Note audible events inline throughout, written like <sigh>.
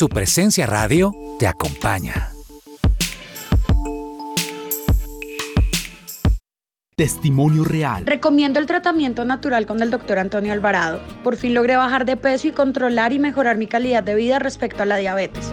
Su presencia radio te acompaña. Testimonio real. Recomiendo el tratamiento natural con el doctor Antonio Alvarado. Por fin logré bajar de peso y controlar y mejorar mi calidad de vida respecto a la diabetes.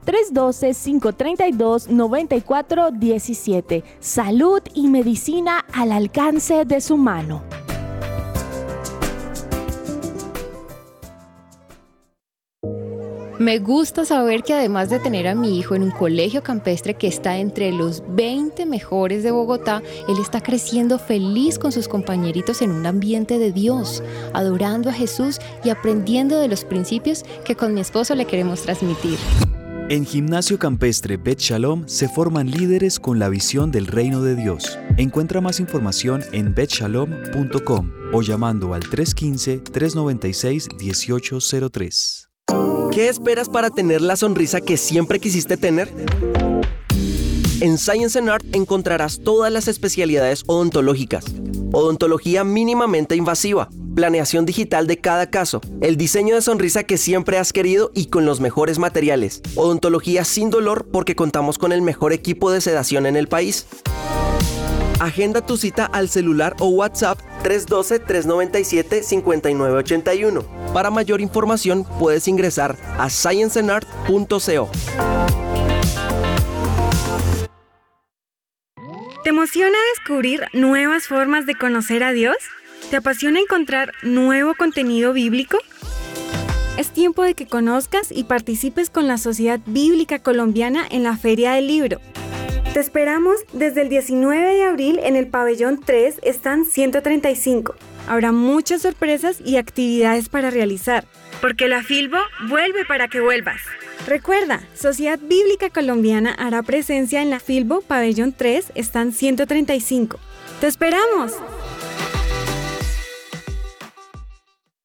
312-532-9417. Salud y medicina al alcance de su mano. Me gusta saber que además de tener a mi hijo en un colegio campestre que está entre los 20 mejores de Bogotá, él está creciendo feliz con sus compañeritos en un ambiente de Dios, adorando a Jesús y aprendiendo de los principios que con mi esposo le queremos transmitir. En Gimnasio Campestre Bet Shalom se forman líderes con la visión del reino de Dios. Encuentra más información en betshalom.com o llamando al 315-396-1803. ¿Qué esperas para tener la sonrisa que siempre quisiste tener? En Science and Art encontrarás todas las especialidades odontológicas. Odontología mínimamente invasiva, planeación digital de cada caso, el diseño de sonrisa que siempre has querido y con los mejores materiales. Odontología sin dolor porque contamos con el mejor equipo de sedación en el país. Agenda tu cita al celular o WhatsApp 312-397-5981. Para mayor información puedes ingresar a scienceandart.co. ¿Te emociona descubrir nuevas formas de conocer a Dios? ¿Te apasiona encontrar nuevo contenido bíblico? Es tiempo de que conozcas y participes con la Sociedad Bíblica Colombiana en la Feria del Libro. Te esperamos desde el 19 de abril en el pabellón 3, están 135. Habrá muchas sorpresas y actividades para realizar, porque la Filbo vuelve para que vuelvas. Recuerda, Sociedad Bíblica Colombiana hará presencia en la Filbo Pabellón 3, están 135. ¡Te esperamos!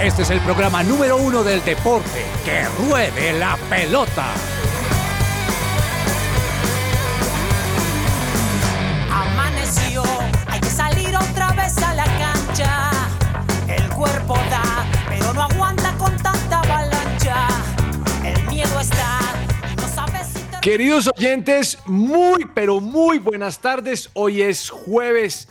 Este es el programa número uno del deporte. ¡Que ruede la pelota! Amaneció, hay que salir otra vez a la cancha. El cuerpo da, pero no aguanta con tanta avalancha. El miedo está, no sabes si te... Queridos oyentes, muy pero muy buenas tardes. Hoy es jueves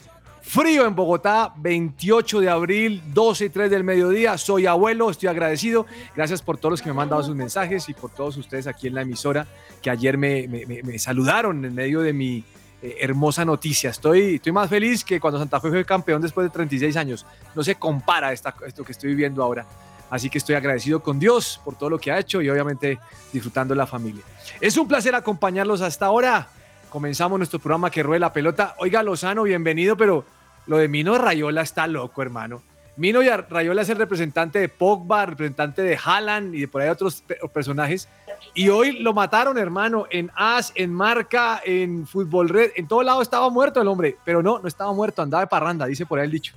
frío en Bogotá, 28 de abril, 12 y 3 del mediodía. Soy abuelo, estoy agradecido. Gracias por todos los que me han mandado sus mensajes y por todos ustedes aquí en la emisora que ayer me, saludaron en medio de mi eh, hermosa noticia. Estoy, estoy más feliz que cuando Santa Fe fue campeón después de 36 años. No se compara esta, esto que estoy viviendo ahora. Así que estoy agradecido con Dios por todo lo que ha hecho y obviamente disfrutando la familia. Es un placer acompañarlos hasta ahora. Comenzamos nuestro programa que ruede la pelota. Oiga, Lozano, bienvenido, pero lo de Mino Rayola está loco, hermano. Mino Rayola es el representante de Pogba, representante de Haaland y de por ahí otros pe- personajes. Y hoy lo mataron, hermano, en As, en Marca, en Fútbol Red. En todo lado estaba muerto el hombre, pero no, no estaba muerto, andaba de parranda, dice por ahí el dicho.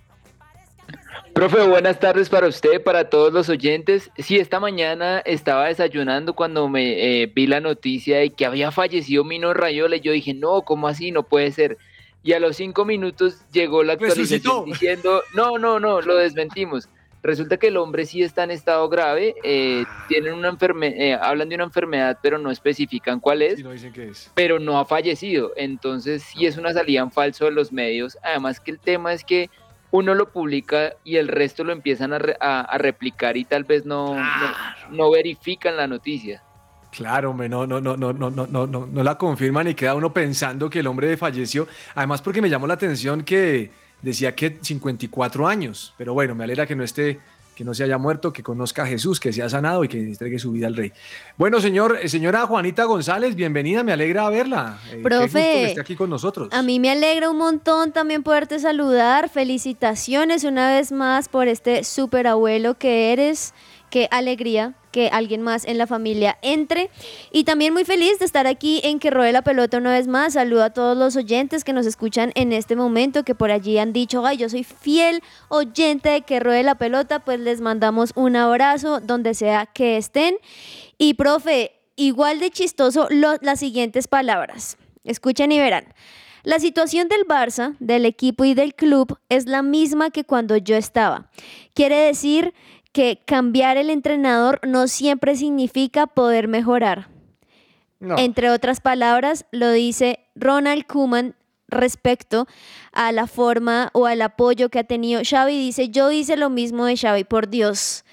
Profe, buenas tardes para usted, para todos los oyentes. Sí, esta mañana estaba desayunando cuando me eh, vi la noticia de que había fallecido Mino Rayola y yo dije, no, ¿cómo así? No puede ser. Y a los cinco minutos llegó la actualización Resucitó. diciendo, no, no, no, lo desmentimos. Resulta que el hombre sí está en estado grave, eh, tienen una enfermedad, hablan de una enfermedad, pero no especifican cuál es Y no dicen qué es. pero no ha fallecido. Entonces sí es una salida en falso de los medios. Además que el tema es que uno lo publica y el resto lo empiezan a, re- a- a replicar y tal vez no, no, no verifican la noticia. Claro, hombre, no, no, no, no, no, no, no, no, la confirman y queda uno pensando que el hombre falleció. Además, porque me llamó la atención que decía que 54 años, pero bueno, me alegra que no esté que no se haya muerto, que conozca a Jesús, que se ha sanado y que entregue su vida al Rey. Bueno, señor, eh, señora Juanita González, bienvenida, me alegra verla. Eh, Profe, que esté aquí con nosotros. A mí me alegra un montón también poderte saludar. Felicitaciones una vez más por este super abuelo que eres. Qué alegría que alguien más en la familia entre. Y también muy feliz de estar aquí en Que Rode la Pelota una vez más. Saludo a todos los oyentes que nos escuchan en este momento, que por allí han dicho, ay, yo soy fiel oyente de Que Rode la Pelota, pues les mandamos un abrazo donde sea que estén. Y profe, igual de chistoso las siguientes palabras. Escuchen y verán. La situación del Barça, del equipo y del club es la misma que cuando yo estaba. Quiere decir que cambiar el entrenador no siempre significa poder mejorar. Entre otras palabras, lo dice Ronald Koeman respecto a la forma o al apoyo que ha tenido Xavi. Dice, yo hice lo mismo de Xavi, por Dios.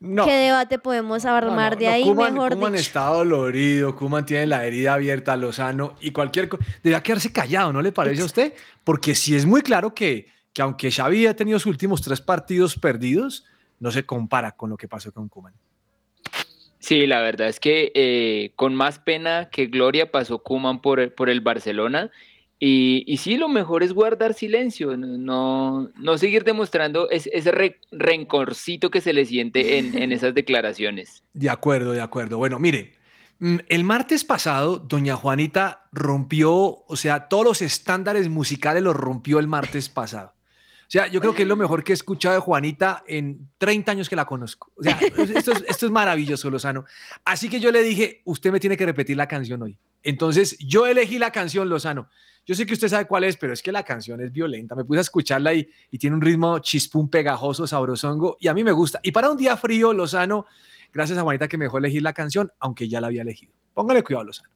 ¿Qué debate podemos armar de ahí? Koeman, mejor Koeman está dolorido, Kuman tiene la herida abierta, Lozano, y cualquier cosa. Debería quedarse callado, ¿no le parece a usted? Porque sí es muy claro que, que aunque Xavi ha tenido sus últimos tres partidos perdidos, no se compara con lo que pasó con Kuman. Sí, la verdad es que eh, con más pena que gloria pasó Kuman por, por el Barcelona. Y, y, sí, lo mejor es guardar silencio, no, no seguir demostrando ese rencorcito que se le siente en, en esas <laughs> declaraciones. De acuerdo, de acuerdo. Bueno, mire, mm, el martes pasado, doña Juanita rompió, o sea, todos los estándares musicales los rompió el martes pasado. O sea, yo creo que es lo mejor que he escuchado de Juanita en 30 años que la conozco. O sea, <laughs> esto es, esto es maravilloso, Lozano. Así que yo le dije, usted me tiene que repetir la canción hoy. Entonces, yo elegí la canción, Lozano. Yo sé que usted sabe cuál es, pero es que la canción es violenta. Me puse a escucharla y, y tiene un ritmo chispún, pegajoso, sabrosongo, y a mí me gusta. Y para un día frío, Lozano, gracias a Juanita que me dejó elegir la canción, aunque ya la había elegido. Póngale cuidado, Lozano.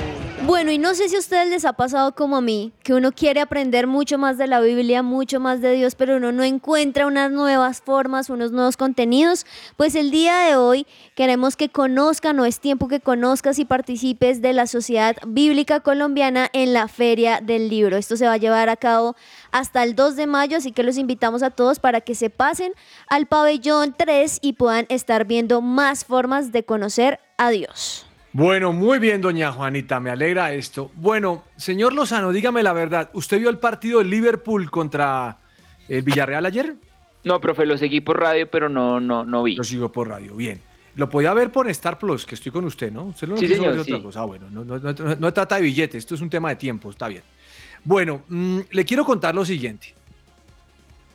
Bueno, y no sé si a ustedes les ha pasado como a mí, que uno quiere aprender mucho más de la Biblia, mucho más de Dios, pero uno no encuentra unas nuevas formas, unos nuevos contenidos. Pues el día de hoy queremos que conozcan, o es tiempo que conozcas y participes de la Sociedad Bíblica Colombiana en la Feria del Libro. Esto se va a llevar a cabo hasta el 2 de mayo, así que los invitamos a todos para que se pasen al pabellón 3 y puedan estar viendo más formas de conocer a Dios. Bueno, muy bien, doña Juanita, me alegra esto. Bueno, señor Lozano, dígame la verdad, ¿usted vio el partido de Liverpool contra el Villarreal ayer? No, profe, lo seguí por radio, pero no, no, no vi. Lo sigo por radio, bien. Lo podía ver por Star Plus, que estoy con usted, ¿no? Usted no sí, señor, otra cosa. Ah, bueno, no, no, no, trata de billetes, esto es un tema de tiempo, está bien. Bueno, mm, le quiero contar lo siguiente.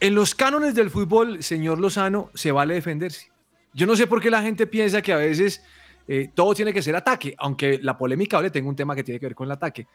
En los cánones del fútbol, señor Lozano, se vale defenderse. Yo no sé por qué la gente piensa que a veces eh, todo tiene que ser ataque, aunque la polémica le tengo un tema que tiene que ver con el ataque.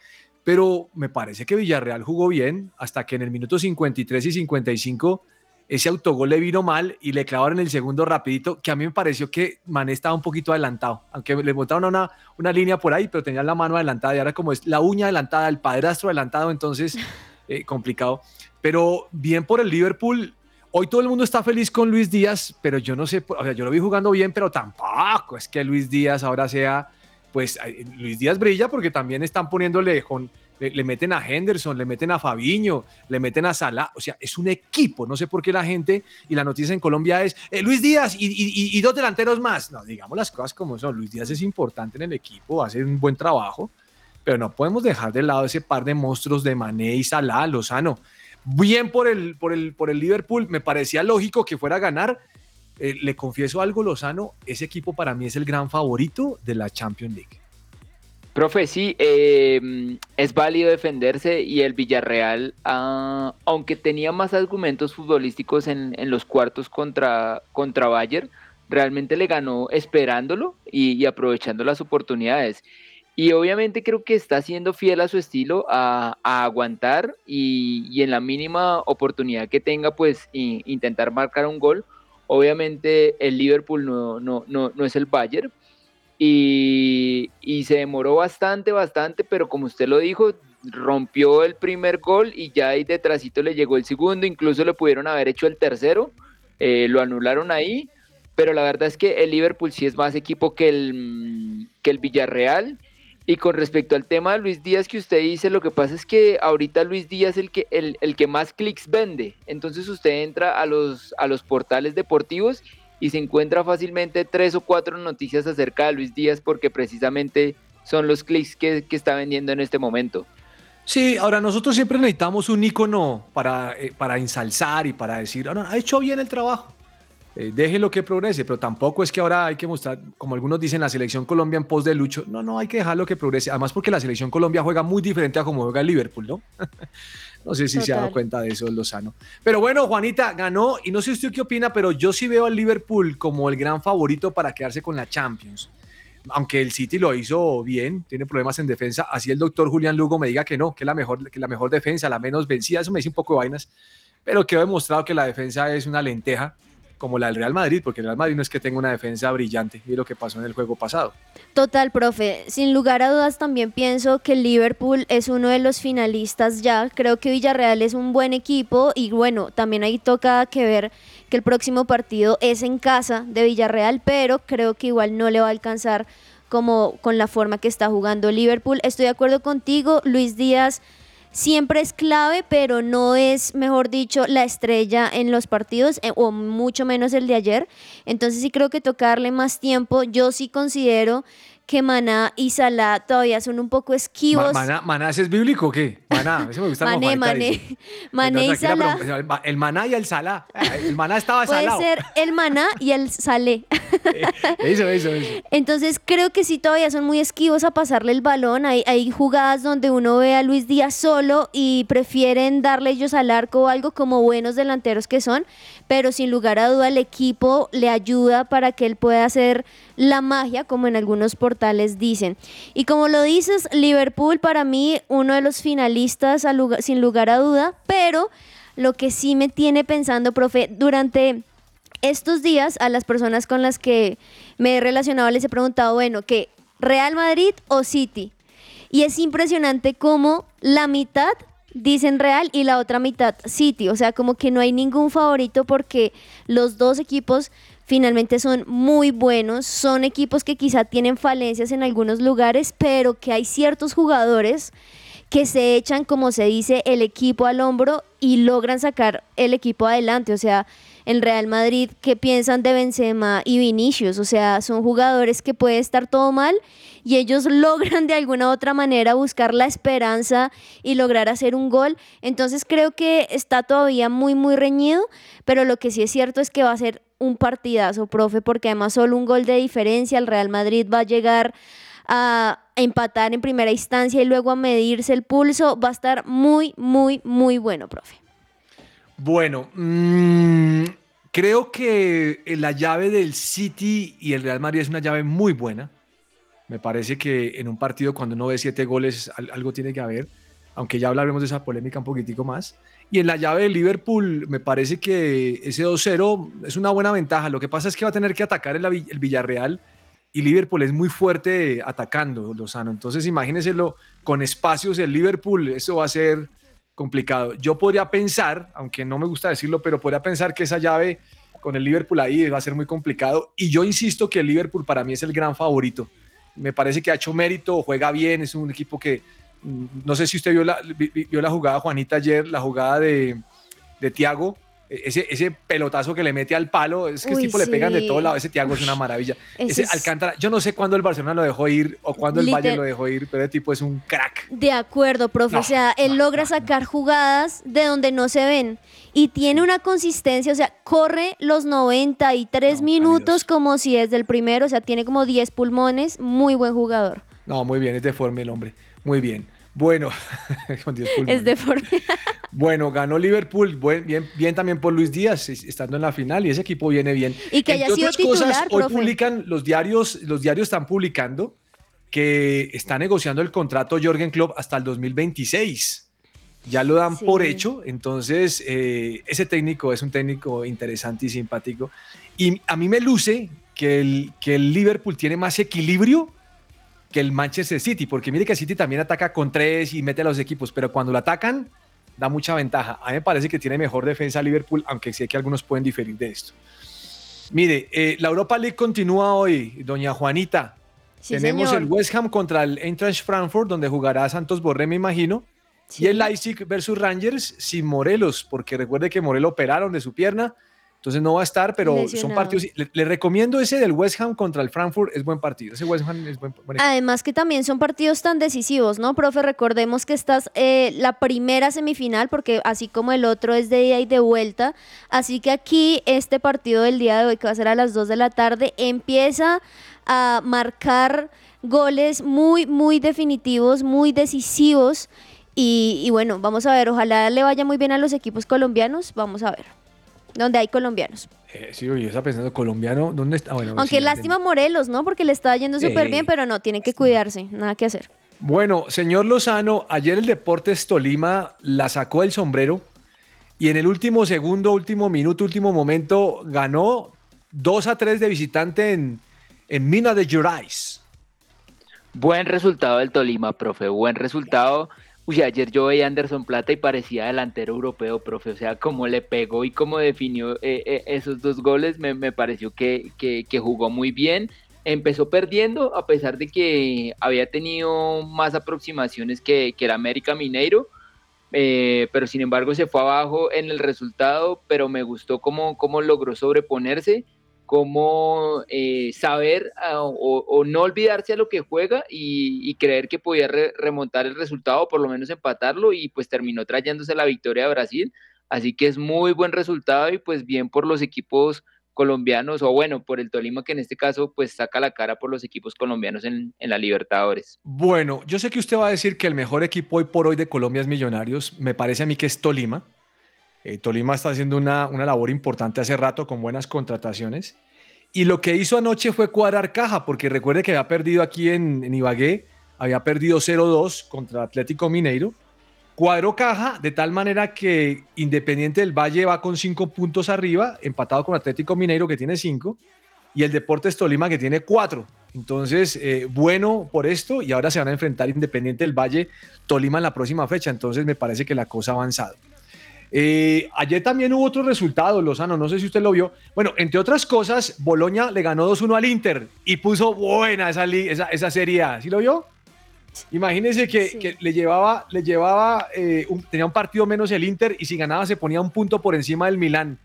Pero me parece que Villarreal jugó bien hasta que en el minuto 53 y 55 ese autogol le vino mal y le clavaron el segundo rapidito, que a mí me pareció que Mané estaba un poquito adelantado, aunque le botaron una, una línea por ahí, pero tenía la mano adelantada y ahora como es la uña adelantada, el padrastro adelantado, entonces <laughs> eh, complicado. Pero bien por el Liverpool, Hoy todo el mundo está feliz con Luis Díaz, pero yo no sé, o sea, yo lo vi jugando bien, pero tampoco es que Luis Díaz ahora sea pues Luis Díaz brilla porque también están poniéndole con, le, meten a Henderson, le meten a Fabiño, le meten a Salah, o sea, es un equipo, no sé por qué la gente y la noticia en Colombia es eh, Luis Díaz y, y, dos delanteros más, no, digamos las cosas como son, Luis Díaz es importante en el equipo, hace un buen trabajo, pero no podemos dejar de lado ese par de monstruos de Mané y Salah, Lozano, bien por el, por el, por el Liverpool, me parecía lógico que fuera a ganar, eh, le confieso algo, Lozano, ese equipo para mí es el gran favorito de la Champions League. Profe, sí, em, es válido defenderse y el Villarreal, ah, aunque tenía más argumentos futbolísticos en, los cuartos contra, contra Bayern, realmente le ganó esperándolo y, aprovechando las oportunidades. Y obviamente creo que está siendo fiel a su estilo, a, aguantar y, en la mínima oportunidad que tenga, pues intentar marcar un gol. Obviamente el Liverpool no, no, no, no es el Bayern, y, se demoró bastante, bastante, pero como usted lo dijo, rompió el primer gol y ya ahí detrásito le llegó el segundo, incluso le pudieron haber hecho el tercero, eh, lo anularon ahí, pero la verdad es que el Liverpool sí es más equipo que el, que el Villarreal. Y con respecto al tema de Luis Díaz que usted dice, lo que pasa es que ahorita Luis Díaz es el que, el, el que más clics vende. Entonces usted entra a los, a los portales deportivos y se encuentra fácilmente tres o cuatro noticias acerca de Luis Díaz porque precisamente son los clics que, está vendiendo en este momento. Sí, ahora nosotros siempre necesitamos un icono para, eh, para ensalzar y para decir, ah, ha hecho bien el trabajo, eh, déjelo que progrese, pero tampoco es que ahora hay que mostrar, como algunos dicen, la selección Colombia en pos de Lucho. No, no, hay que dejarlo que progrese. Además, porque la selección Colombia juega muy diferente a como juega el Liverpool, ¿no? <laughs> No sé si se ha dado cuenta de eso Lozano. Pero bueno, Juanita ganó y no sé usted qué opina, pero yo sí veo al Liverpool como el gran favorito para quedarse con la Champions. Aunque el City lo hizo bien, tiene problemas en defensa, así el doctor Julián Lugo me diga que no, que la mejor, que la mejor defensa, la menos vencida, eso me dice un poco de vainas, pero quedó demostrado que la defensa es una lenteja como la del Real Madrid, porque el Real Madrid no es que tenga una defensa brillante, y lo que pasó en el juego pasado. Total, profe. Sin lugar a dudas también pienso que Liverpool es uno de los finalistas ya. Creo que Villarreal es un buen equipo y bueno, también ahí toca que ver que el próximo partido es en casa de Villarreal, pero creo que igual no le va a alcanzar como con la forma que está jugando Liverpool. Estoy de acuerdo contigo, Luis Díaz siempre es clave, pero no es, mejor dicho, la estrella en los partidos, eh, o mucho menos el de ayer. Entonces sí creo que tocarle más tiempo. Yo sí considero que Maná y Salah todavía son un poco esquivos. maná, ¿Maná es bíblico o qué? Maná, eso me gusta Mané, Mané. <laughs> Mané y Salah. El Maná y el Salah. El Maná estaba Puede ser el Maná y el Salé. <laughs> eso, eso, eso. Entonces creo que sí todavía son muy esquivos a pasarle el balón. Hay, hay jugadas donde uno ve a Luis Díaz solo y prefieren darle ellos al arco o algo como buenos delanteros que son, pero sin lugar a duda el equipo le ayuda para que él pueda hacer la magia, como en algunos portales dicen. Y como lo dices, Liverpool para mí uno de los finalistas sin lugar a duda, pero lo que sí me tiene pensando, profe, durante estos días a las personas con las que me he relacionado les he preguntado, bueno, ¿qué? ¿Real Madrid o City? Y es impresionante cómo la mitad dicen Real y la otra mitad City. O sea, como que no hay ningún favorito porque los dos equipos finalmente son muy buenos, son equipos que quizá tienen falencias en algunos lugares, pero que hay ciertos jugadores que se echan, como se dice, el equipo al hombro y logran sacar el equipo adelante. O sea, el Real Madrid, ¿qué piensan de Benzema y Vinicius? O sea, son jugadores que puede estar todo mal y ellos <laughs> logran de alguna u otra manera buscar la esperanza y lograr hacer un gol. Entonces creo que está todavía muy, muy reñido, pero lo que sí es cierto es que va a ser un partidazo, profe, porque además solo un gol de diferencia, el Real Madrid va a llegar a empatar en primera instancia y luego a medirse el pulso, va a estar muy, muy, muy bueno, profe. Bueno, mmm, creo que la llave del City y el Real Madrid es una llave muy buena. Me parece que en un partido cuando uno ve siete goles algo tiene que haber, aunque ya hablaremos de esa polémica un poquitico más. Y en la llave de Liverpool, me parece que ese 2-0 es una buena ventaja. Lo que pasa es que va a tener que atacar el, el Villarreal y Liverpool es muy fuerte atacando, Lozano. Entonces, imagínenselo con espacios el Liverpool, eso va a ser complicado. Yo podría pensar, aunque no me gusta decirlo, pero podría pensar que esa llave con el Liverpool ahí va a ser muy complicado. Y yo insisto que el Liverpool para mí es el gran favorito. me parece que ha hecho mérito, juega bien, es un equipo que, no sé si usted vio la, vio la jugada, Juanita, ayer, la jugada de, de Tiago, ese, ese pelotazo que le mete al palo, es que Uy, ese tipo le pegan de sí. todos lados, ese Tiago es una maravilla. Ese Ese es- Alcántara, yo no sé cuándo el Barcelona lo dejó ir o cuándo el Bayern lo dejó ir, pero ese tipo es un crack. De acuerdo, profe. No, o sea, él logra sacar jugadas de donde no se ven y tiene una consistencia, o sea, corre los 93 minutos como si es del primero, o sea, tiene como 10 pulmones, muy buen jugador. No, muy bien, es deforme el hombre, muy bien. Bueno, <laughs> con 10 pulmones. Es <laughs> deforme. Bueno, ganó Liverpool, buen- bien, bien también por Luis Díaz, es- estando en la final, y ese equipo viene bien. Y que haya sido otras cosas, titular, hoy profe. publican los diarios, los diarios están publicando que está negociando el contrato Jorgen Klopp hasta el 2026. Ya lo dan Sí. por hecho, entonces eh, ese técnico es un técnico interesante y simpático. Y a mí me luce que el, que el Liverpool tiene más equilibrio que el Manchester City, porque mire que el City también ataca con tres y mete a los equipos, pero cuando lo atacan da mucha ventaja. A mí me parece que tiene mejor defensa Liverpool, aunque sé que algunos pueden diferir de esto. Mire, eh, la Europa League continúa hoy, doña Juanita. Sí, Tenemos señor. el West Ham contra el Eintracht Frankfurt, donde jugará Santos Borré, me imagino. Y el Leipzig versus Rangers sin Morelos, porque recuerde que Morelos operaron de su pierna, entonces no va a estar, pero son partidos. Le, le recomiendo ese del West Ham contra el Frankfurt, es buen partido. Ese West Ham es buen, buen. Además que también son partidos tan decisivos, ¿no, profe? Recordemos que esta es eh, la primera semifinal, porque así como el otro es de ida y de vuelta, así que aquí este partido del día de hoy, que va a ser a las 2 de la tarde, empieza a marcar goles muy, muy definitivos, muy decisivos. Y, y bueno, vamos a ver, ojalá le vaya muy bien a los equipos colombianos, vamos a ver, donde hay colombianos. Eh, sí, yo estaba pensando, colombiano, ¿dónde está? Bueno, Aunque sí, lástima Morelos, ¿no? Porque le está yendo súper bien, pero no, tiene que cuidarse, nada que hacer. Bueno, señor Lozano, ayer el Deportes Tolima la sacó del sombrero y en el último segundo, último minuto, último momento ganó 2 a 3 de visitante en, en Mina de Gerais. Buen resultado del Tolima, profe, buen resultado. Uy, ayer yo veía a Anderson Plata y parecía delantero europeo, profe. O sea, cómo le pegó y cómo definió eh, eh, esos dos goles, me, me pareció que, que- jugó muy bien. Empezó perdiendo, a pesar de que había tenido más aproximaciones que, que el América Mineiro. eh, pero sin embargo se fue abajo en el resultado, pero me gustó cómo, cómo logró sobreponerse cómo eh, saber ah, o, o no olvidarse a lo que juega y, creer que podía re- remontar el resultado, por lo menos empatarlo, y pues terminó trayéndose la victoria a Brasil. Así que es muy buen resultado y pues bien por los equipos colombianos, o bueno, por el Tolima que en este caso pues saca la cara por los equipos colombianos en la Libertadores. Bueno, yo sé que usted va a decir que el mejor equipo hoy por hoy de Colombia es Millonarios. Me parece a mí que es Tolima. Eh, Tolima está haciendo una, una labor importante hace rato con buenas contrataciones. Y lo que hizo anoche fue cuadrar caja, porque recuerde que había perdido aquí en, en Ibagué, había perdido 0-2 contra Atlético Mineiro. Cuadró caja de tal manera que Independiente del Valle va con cinco puntos arriba, empatado con Atlético Mineiro que tiene cinco, y el Deportes Tolima que tiene cuatro. Entonces, eh, bueno por esto, y ahora se van a enfrentar Independiente del Valle, Tolima en la próxima fecha. Entonces, me parece que la cosa ha avanzado. Eh, ayer también hubo otro resultado, Lozano, no sé si usted lo vio. Bueno, entre otras cosas, Boloña le ganó 2-1 al Inter y puso buena esa, esa, esa serie A. ¿Sí lo vio? Imagínense que, que le llevaba, le llevaba eh, un- tenía un partido menos el Inter y si ganaba se ponía un punto por encima del Milán.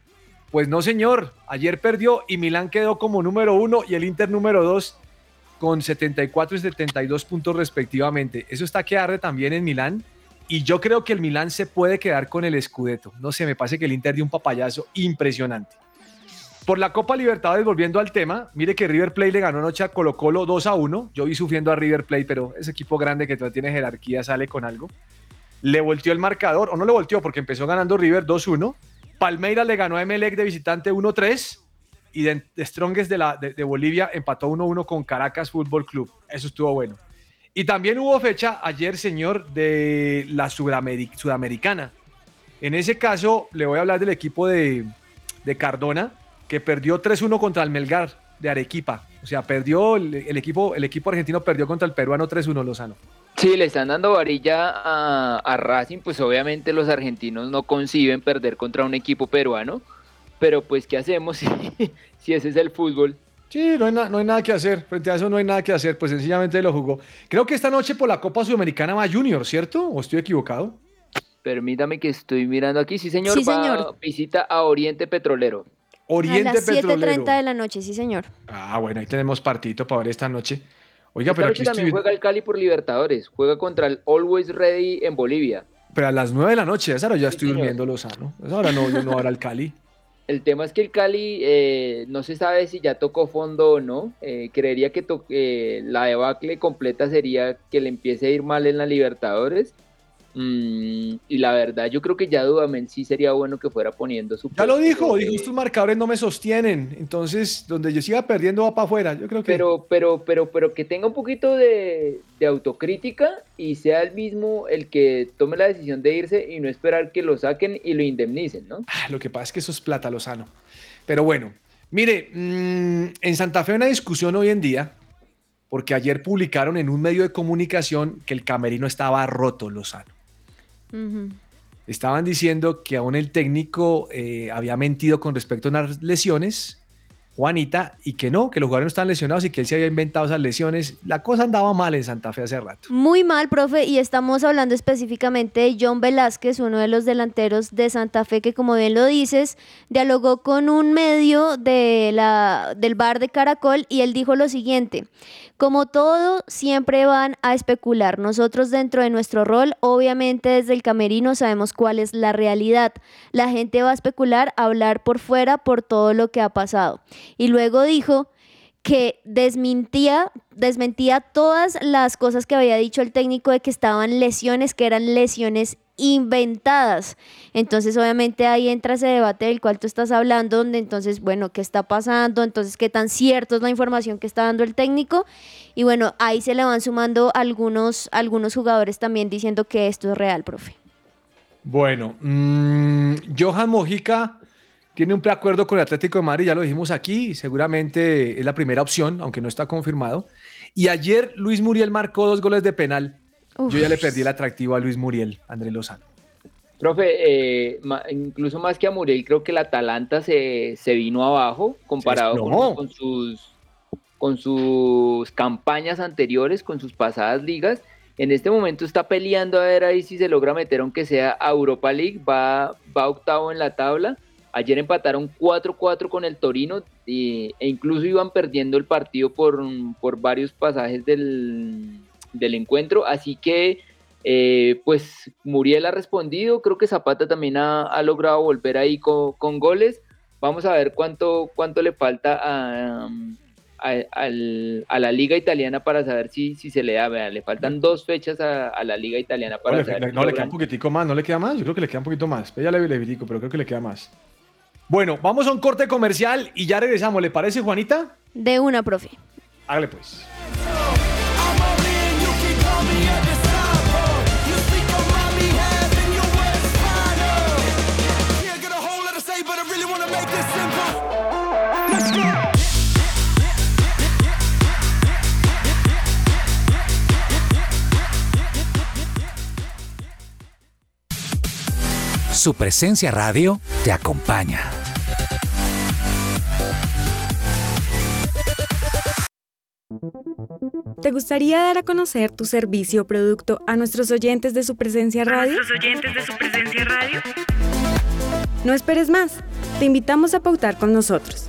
Pues no, señor. Ayer perdió y Milán quedó como número uno y el Inter número dos con 74 y 72 puntos respectivamente. Eso está que arde también en Milán. Y yo creo que el Milán se puede quedar con el Scudetto. No sé, me parece que el Inter dio un papayazo impresionante. Por la Copa Libertadores, volviendo al tema, mire que River Plate le ganó anoche a Colo Colo 2 a 1. Yo vi sufriendo a River Plate, pero ese equipo grande que no tiene jerarquía sale con algo. Le volteó el marcador, o no le volteó porque empezó ganando River 2-1. Palmeiras le ganó a Emelec de visitante 1-3. Y de, Strongest de, la, de, de Bolivia empató 1-1 con Caracas Fútbol Club. Eso estuvo bueno. Y también hubo fecha ayer, señor, de la Sudameric- Sudamericana. En ese caso, le voy a hablar del equipo de, Cardona, que perdió 3-1 contra el Melgar de Arequipa. O sea, perdió el, el equipo, el equipo argentino perdió contra el peruano 3-1 Lozano. Sí, le están dando varilla a, a Racing, pues obviamente los argentinos no conciben perder contra un equipo peruano, pero pues ¿qué hacemos <laughs> si, si ese es el fútbol? Sí, no hay, na- no hay nada que hacer. Frente a eso no hay nada que hacer. Pues sencillamente lo jugó. Creo que esta noche por la Copa Sudamericana va Junior, ¿cierto? ¿O estoy equivocado? Permítame que estoy mirando aquí. Sí, señor. Sí, va- señor. visita a Oriente Petrolero. Oriente a las Petrolero. 7.30 de la noche, sí, señor. Ah, bueno, ahí tenemos partito para ver esta noche. Oiga, Esta pero noche aquí también estoy... juega el Cali por Libertadores. Juega contra el Always Ready en Bolivia. Pero a las 9 de la noche, hora ya estoy señor. durmiendo Lozano. A esa hora no, yo no ahora el Cali. El tema es que el Cali eh, no se sabe si ya tocó fondo o no. Eh, creería que eh, la debacle completa sería que le empiece a ir mal en la Libertadores. Mm, y la verdad, yo creo que ya Dudamel sí sería bueno que fuera poniendo su. Ya lo dijo, dijo, estos marcadores no me sostienen. Entonces, donde yo siga perdiendo va para afuera. Yo creo que... Pero, pero, pero, pero que tenga un poquito de, de autocrítica y sea el mismo el que tome la decisión de irse y no esperar que lo saquen y lo indemnicen, ¿no? Ah, Lo que pasa es que eso es plata, Lozano. Pero bueno, mire, mm, en Santa Fe hay una discusión hoy en día, porque ayer publicaron en un medio de comunicación que el camerino estaba roto, Lozano. Estaban diciendo que aún el técnico eh, había mentido con respecto a unas lesiones, Juanita, y que no, que los jugadores no estaban lesionados y que él se había inventado esas lesiones. La cosa andaba mal en Santa Fe hace rato. Muy mal, profe, y estamos hablando específicamente de John Velázquez, uno de los delanteros de Santa Fe, que como bien lo dices, dialogó con un medio de la, del bar de Caracol y él dijo lo siguiente, como todo, siempre van a especular. Nosotros dentro de nuestro rol, obviamente desde el camerino sabemos cuál es la realidad. La gente va a especular, a hablar por fuera por todo lo que ha pasado. Y luego dijo que desmentía, desmentía todas las cosas que había dicho el técnico de que estaban lesiones, que eran lesiones inventadas. Entonces, obviamente ahí entra ese debate del cual tú estás hablando, donde entonces, bueno, ¿qué está pasando? Entonces, ¿qué tan cierto es la información que está dando el técnico? Y bueno, ahí se le van sumando algunos, algunos jugadores también diciendo que esto es real, profe. Bueno, mm, Johan Mojica tiene un preacuerdo con el Atlético de Madrid, ya lo dijimos aquí, seguramente es la primera opción, aunque no está confirmado. Y ayer Luis Muriel marcó dos goles de penal. Yo ya le perdí el atractivo a Luis Muriel, André Lozano. Profe, eh, incluso más que a Muriel, creo que el Atalanta se, se vino abajo comparado con, con sus, con sus campañas anteriores, con sus pasadas ligas. En este momento está peleando a ver ahí si se logra meter, aunque sea a Europa League, va, va octavo en la tabla. Ayer empataron 4-4 con el Torino y- e incluso iban perdiendo el partido por, por varios pasajes del, del encuentro. Así que, eh, pues Muriel ha respondido. Creo que Zapata también ha, ha logrado volver ahí con, con goles. Vamos a ver cuánto, cuánto le falta a, a, la liga italiana para saber si, si se le da. Vea, le faltan dos fechas a, la liga italiana No, para saber le- si no, le queda un poquitico más, no le queda más. Yo creo que le queda un poquito más. Ya le, le verifico, pero creo que le queda más. Bueno, vamos a un corte comercial y ya regresamos. ¿Le parece, Juanita? De una, profe. Hágale pues. Su presencia radio te acompaña. ¿Te gustaría dar a conocer tu servicio o producto a nuestros oyentes de su presencia radio? oyentes de su presencia radio? No esperes más. Te invitamos a pautar con nosotros.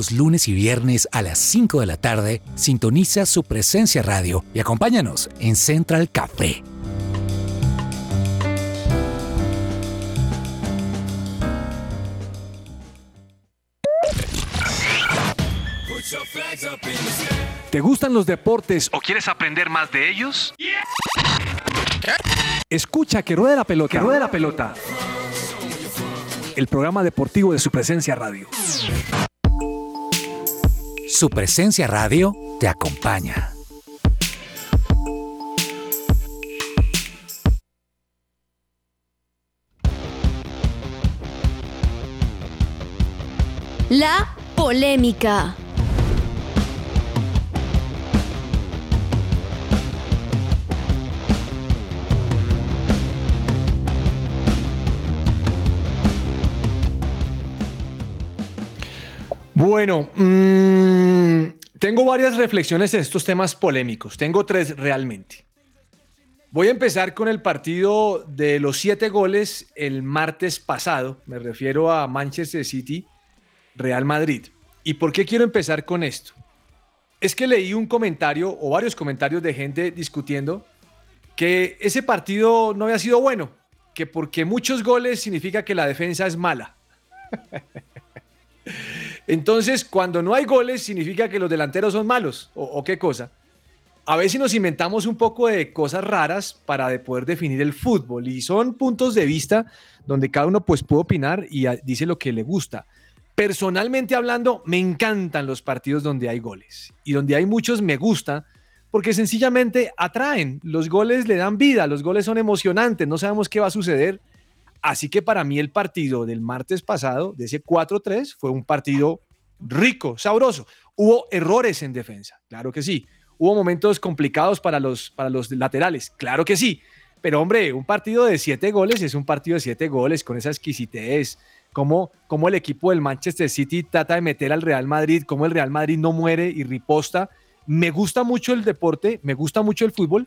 Los lunes y viernes a las 5 de la tarde, sintoniza su presencia radio y acompáñanos en Central Café. ¿Te gustan los deportes o quieres aprender más de ellos? Escucha que ruede la pelota. Que ruede la pelota. El programa deportivo de su presencia radio. Su presencia radio te acompaña. La polémica. Bueno, mm, tengo varias reflexiones en estos temas polémicos. Tengo tres realmente. Voy a empezar con el partido de los siete goles el martes pasado. Me refiero a Manchester City, Real Madrid. ¿Y por qué quiero empezar con esto? Es que leí un comentario o varios comentarios de gente discutiendo que ese partido no había sido bueno, que porque muchos goles significa que la defensa es mala. <laughs> Entonces, cuando no hay goles, significa que los delanteros son malos, o, qué cosa. A veces nos inventamos un poco de cosas raras para poder definir el fútbol y son puntos de vista donde cada uno pues puede opinar y dice lo que le gusta. Personalmente hablando, me encantan los partidos donde hay goles y donde hay muchos me gusta porque sencillamente atraen, los goles le dan vida, los goles son emocionantes, no sabemos qué va a suceder Así que para mí el partido del martes pasado, de ese 4-3, fue un partido rico, sabroso. Hubo errores en defensa, claro que sí. Hubo momentos complicados para los, para los laterales, claro que sí. Pero hombre, un partido de siete goles es un partido de siete goles con esa exquisitez. Como, como el equipo del Manchester City trata de meter al Real Madrid, como el Real Madrid no muere y riposta. Me gusta mucho el deporte, me gusta mucho el fútbol,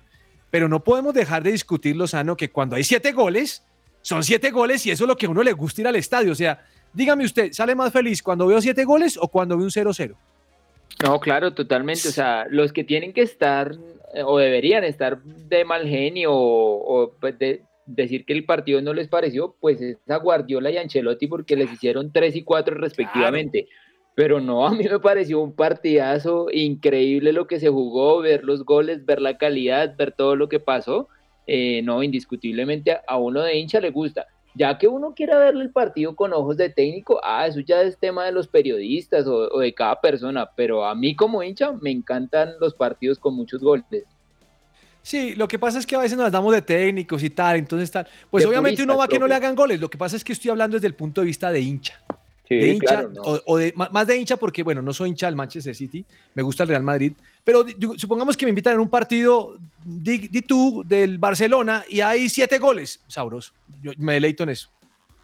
pero no podemos dejar de discutir, Lozano, que cuando hay siete goles, son siete goles y eso es lo que a uno le gusta ir al estadio. O sea, dígame usted, ¿sale más feliz cuando veo siete goles o cuando veo un 0-0? No, claro, totalmente. O sea, los que tienen que estar eh, o deberían estar de mal genio o, pues, de decir que el partido no les pareció, pues es a Guardiola y Ancelotti porque les hicieron tres y cuatro respectivamente. Pero no, a mí me pareció un partidazo increíble lo que se jugó, ver los goles, ver la calidad, ver todo lo que pasó. Eh, no, indiscutiblemente a uno de hincha le gusta. Ya que uno quiera verle el partido con ojos de técnico, ah, eso ya es tema de los periodistas o, de cada persona, pero a mí como hincha me encantan los partidos con muchos goles. Sí, lo que pasa es que a veces nos damos de técnicos y tal, entonces tal. Pues obviamente uno va a que no le hagan goles. Lo que pasa es que estoy hablando desde el punto de vista de hincha de hincha, o, de, más de hincha porque, bueno, no soy hincha del Manchester City, me gusta el Real Madrid, pero supongamos que me invitan a un partido, di, tú, del Barcelona y hay siete goles, sabroso, yo me deleito en eso,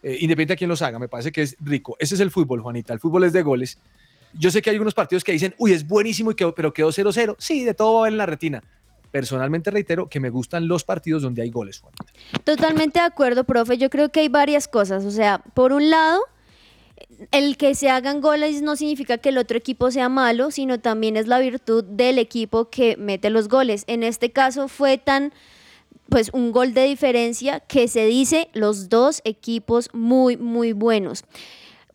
eh, independiente a quién los haga, me parece que es rico, ese es el fútbol, Juanita, el fútbol es de goles, yo sé que hay algunos partidos que dicen, uy, es buenísimo, y pero quedó 0-0, sí, de todo va a haber en la retina, personalmente reitero que me gustan los partidos donde hay goles. Juanita. Totalmente de acuerdo, profe. Yo creo que hay varias cosas. O sea, por un lado, el que se hagan goles no significa que el otro equipo sea malo, sino también es la virtud del equipo que mete los goles. En este caso fue tan, pues un gol de diferencia que se dice los dos equipos muy, muy buenos.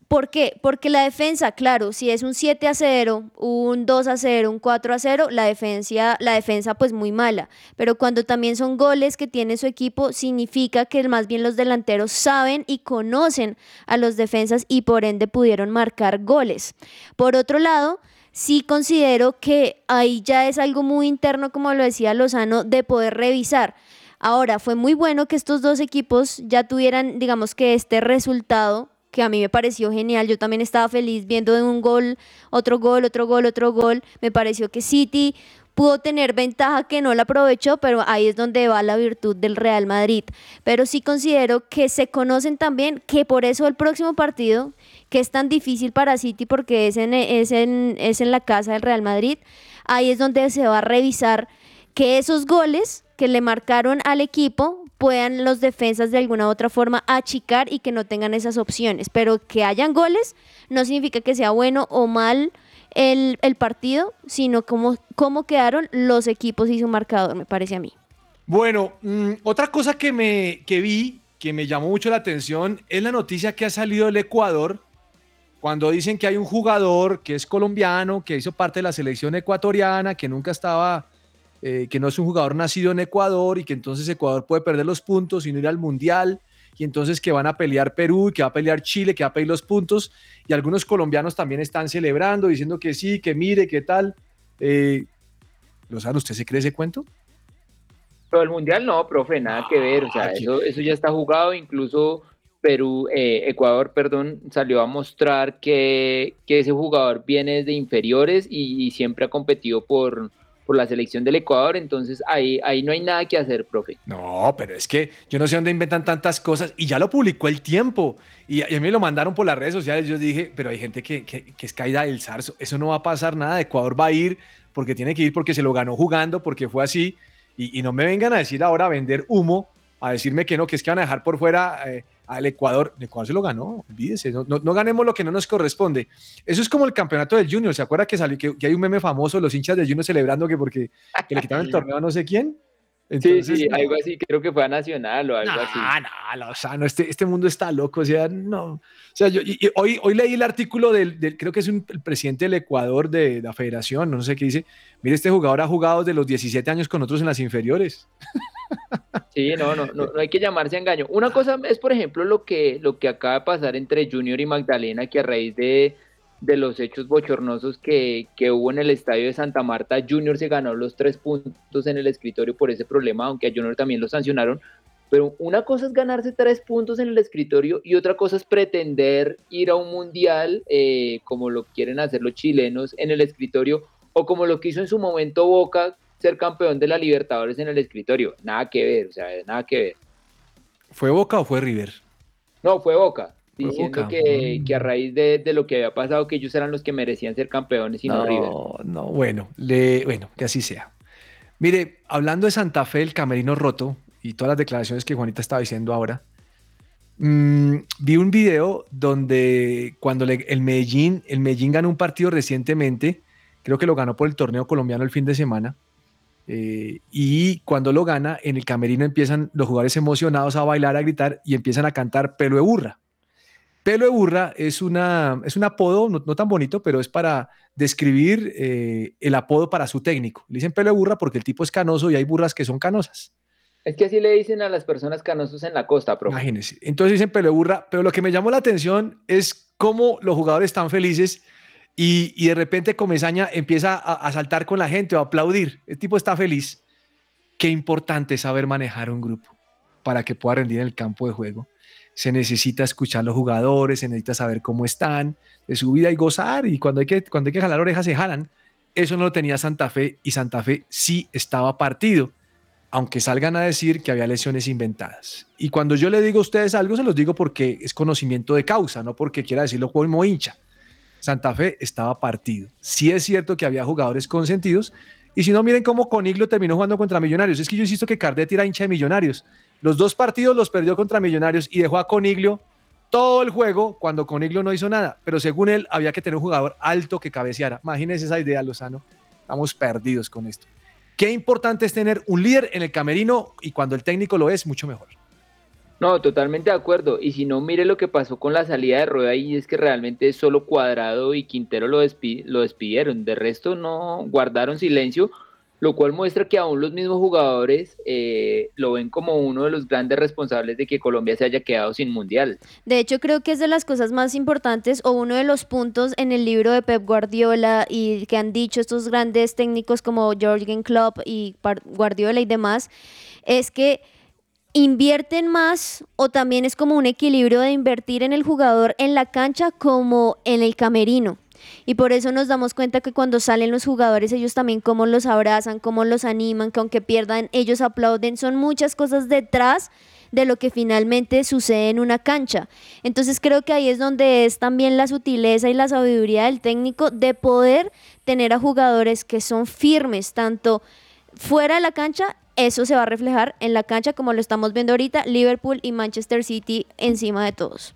¿Por qué? Porque la defensa, claro, si es un 7 a 0, un 2 a 0, un 4 a 0, la defensa, la defensa pues muy mala. Pero cuando también son goles que tiene su equipo, significa que más bien los delanteros saben y conocen a los defensas y por ende pudieron marcar goles. Por otro lado, sí considero que ahí ya es algo muy interno, como lo decía Lozano, de poder revisar. Ahora, fue muy bueno que estos dos equipos ya tuvieran, digamos que este resultado que a mí me pareció genial. Yo también estaba feliz viendo un gol, otro gol, otro gol, otro gol. Me pareció que City pudo tener ventaja que no la aprovechó, pero ahí es donde va la virtud del Real Madrid. Pero sí considero que se conocen también, que por eso el próximo partido, que es tan difícil para City porque es en, es en, es en la casa del Real Madrid, ahí es donde se va a revisar que esos goles que le marcaron al equipo puedan los defensas de alguna u otra forma achicar y que no tengan esas opciones. Pero que hayan goles no significa que sea bueno o mal el, partido, sino cómo, cómo quedaron los equipos y su marcador, me parece a mí. Bueno, mm, otra cosa que, me, que vi, que me llamó mucho la atención, es la noticia que ha salido del Ecuador cuando dicen que hay un jugador que es colombiano, que hizo parte de la selección ecuatoriana, que nunca estaba eh, que no es un jugador nacido en Ecuador y que entonces Ecuador puede perder los puntos y no ir al Mundial y entonces que van a pelear Perú, que va a pelear Chile, que va a pedir los puntos y algunos colombianos también están celebrando, diciendo que sí, que mire, qué tal. Eh, Lozano, ¿usted se cree ese cuento? Pero el Mundial no, profe, nada que ver, o sea, eso, eso ya está jugado, incluso Perú, eh, Ecuador, perdón, salió a mostrar que, que ese jugador viene desde inferiores y siempre ha competido por, por la selección del Ecuador, entonces ahí, ahí no hay nada que hacer, profe. No, pero es que yo no sé dónde inventan tantas cosas y ya lo publicó el tiempo y, a mí me lo mandaron por las redes sociales, yo dije, pero hay gente que, que, es caída del zarzo, eso no va a pasar nada, Ecuador va a ir porque tiene que ir porque se lo ganó jugando, porque fue así y, no me vengan a decir ahora vender humo, a decirme que no, que es que van a dejar por fuera... Eh, al Ecuador. El Ecuador se lo ganó, olvídese, no, no, ganemos lo que no nos corresponde. Eso es como el campeonato del Junior. ¿Se acuerda que, salió, que, hay un meme famoso, los hinchas del Junior celebrando que porque le quitaron el <laughs> torneo a no sé quién? Sí, sí, algo así, creo que fue a Nacional o algo así. No, no, sea, este, este mundo está loco, o sea, no. O sea, yo hoy, hoy leí el artículo del, creo que es un, el presidente del Ecuador de, la federación, no sé qué dice, mire, este jugador ha jugado de los 17 años con otros en las inferiores. Sí, no, no, no, no hay que llamarse a engaño. Una cosa es, por ejemplo, lo que, lo que acaba de pasar entre Junior y Magdalena, que a raíz de, de los hechos bochornosos que, que, hubo en el estadio de Santa Marta, Junior se ganó los tres puntos en el escritorio por ese problema, aunque a Junior también lo sancionaron. Pero una cosa es ganarse tres puntos en el escritorio y otra cosa es pretender ir a un mundial, eh, como lo quieren hacer los chilenos en el escritorio, o como lo que hizo en su momento Boca ser campeón de la Libertadores en el escritorio. Nada que ver, o sea, nada que ver. ¿Fue Boca o fue River? No, fue Boca. Diciendo Que, que, a raíz de, de, lo que había pasado, que ellos eran los que merecían ser campeones y no, River. No, bueno, le, bueno, que así sea. Mire, hablando de Santa Fe, el camerino roto y todas las declaraciones que Juanita estaba diciendo ahora, mm, vi un video donde cuando el Medellín, el Medellín ganó un partido recientemente, creo que lo ganó por el torneo colombiano el fin de semana, eh, y cuando lo gana, en el camerino empiezan los jugadores emocionados a bailar, a gritar y empiezan a cantar pelo de burra. Pelo de burra es, una, es un apodo no, tan bonito, pero es para describir eh, el apodo para su técnico. Le dicen pelo de burra porque el tipo es canoso y hay burras que son canosas. Es que así le dicen a las personas canosos en la costa, profe. Imagínense. Entonces dicen pelo de burra, pero lo que me llamó la atención es cómo los jugadores están felices y, de repente Comesaña empieza a, saltar con la gente o a aplaudir. El tipo está feliz. Qué importante saber manejar un grupo para que pueda rendir en el campo de juego. Se necesita escuchar a los jugadores, se necesita saber cómo están, de su vida y gozar. Y cuando hay que, cuando hay que jalar orejas, se jalan. Eso no lo tenía Santa Fe y Santa Fe sí estaba partido, aunque salgan a decir que había lesiones inventadas. Y cuando yo le digo a ustedes algo, se los digo porque es conocimiento de causa, no porque quiera decirlo como hincha. Santa Fe estaba partido. Sí es cierto que había jugadores consentidos. Y si no, miren cómo Coniglio terminó jugando contra Millonarios. Es que yo insisto que Cardet era hincha de Millonarios. Los dos partidos los perdió contra Millonarios y dejó a Coniglio todo el juego cuando Coniglio no hizo nada. Pero según él, había que tener un jugador alto que cabeceara. Imagínense esa idea, Lozano. Estamos perdidos con esto. Qué importante es tener un líder en el camerino y cuando el técnico lo es, mucho mejor. No, totalmente de acuerdo. Y si no, mire lo que pasó con la salida de Rueda y es que realmente solo Cuadrado y Quintero lo, lo despidieron. De resto no guardaron silencio. Lo cual muestra que aún los mismos jugadores eh, lo ven como uno de los grandes responsables de que Colombia se haya quedado sin mundial. De hecho, creo que es de las cosas más importantes o uno de los puntos en el libro de Pep Guardiola y que han dicho estos grandes técnicos como Jürgen Klopp y Guardiola y demás, es que invierten más o también es como un equilibrio de invertir en el jugador en la cancha como en el camerino. Y por eso nos damos cuenta que cuando salen los jugadores, ellos también cómo los abrazan, cómo los animan, que aunque pierdan, ellos aplauden. Son muchas cosas detrás de lo que finalmente sucede en una cancha. Entonces creo que ahí es donde es también la sutileza y la sabiduría del técnico de poder tener a jugadores que son firmes, tanto fuera de la cancha, eso se va a reflejar en la cancha como lo estamos viendo ahorita, Liverpool y Manchester City encima de todos.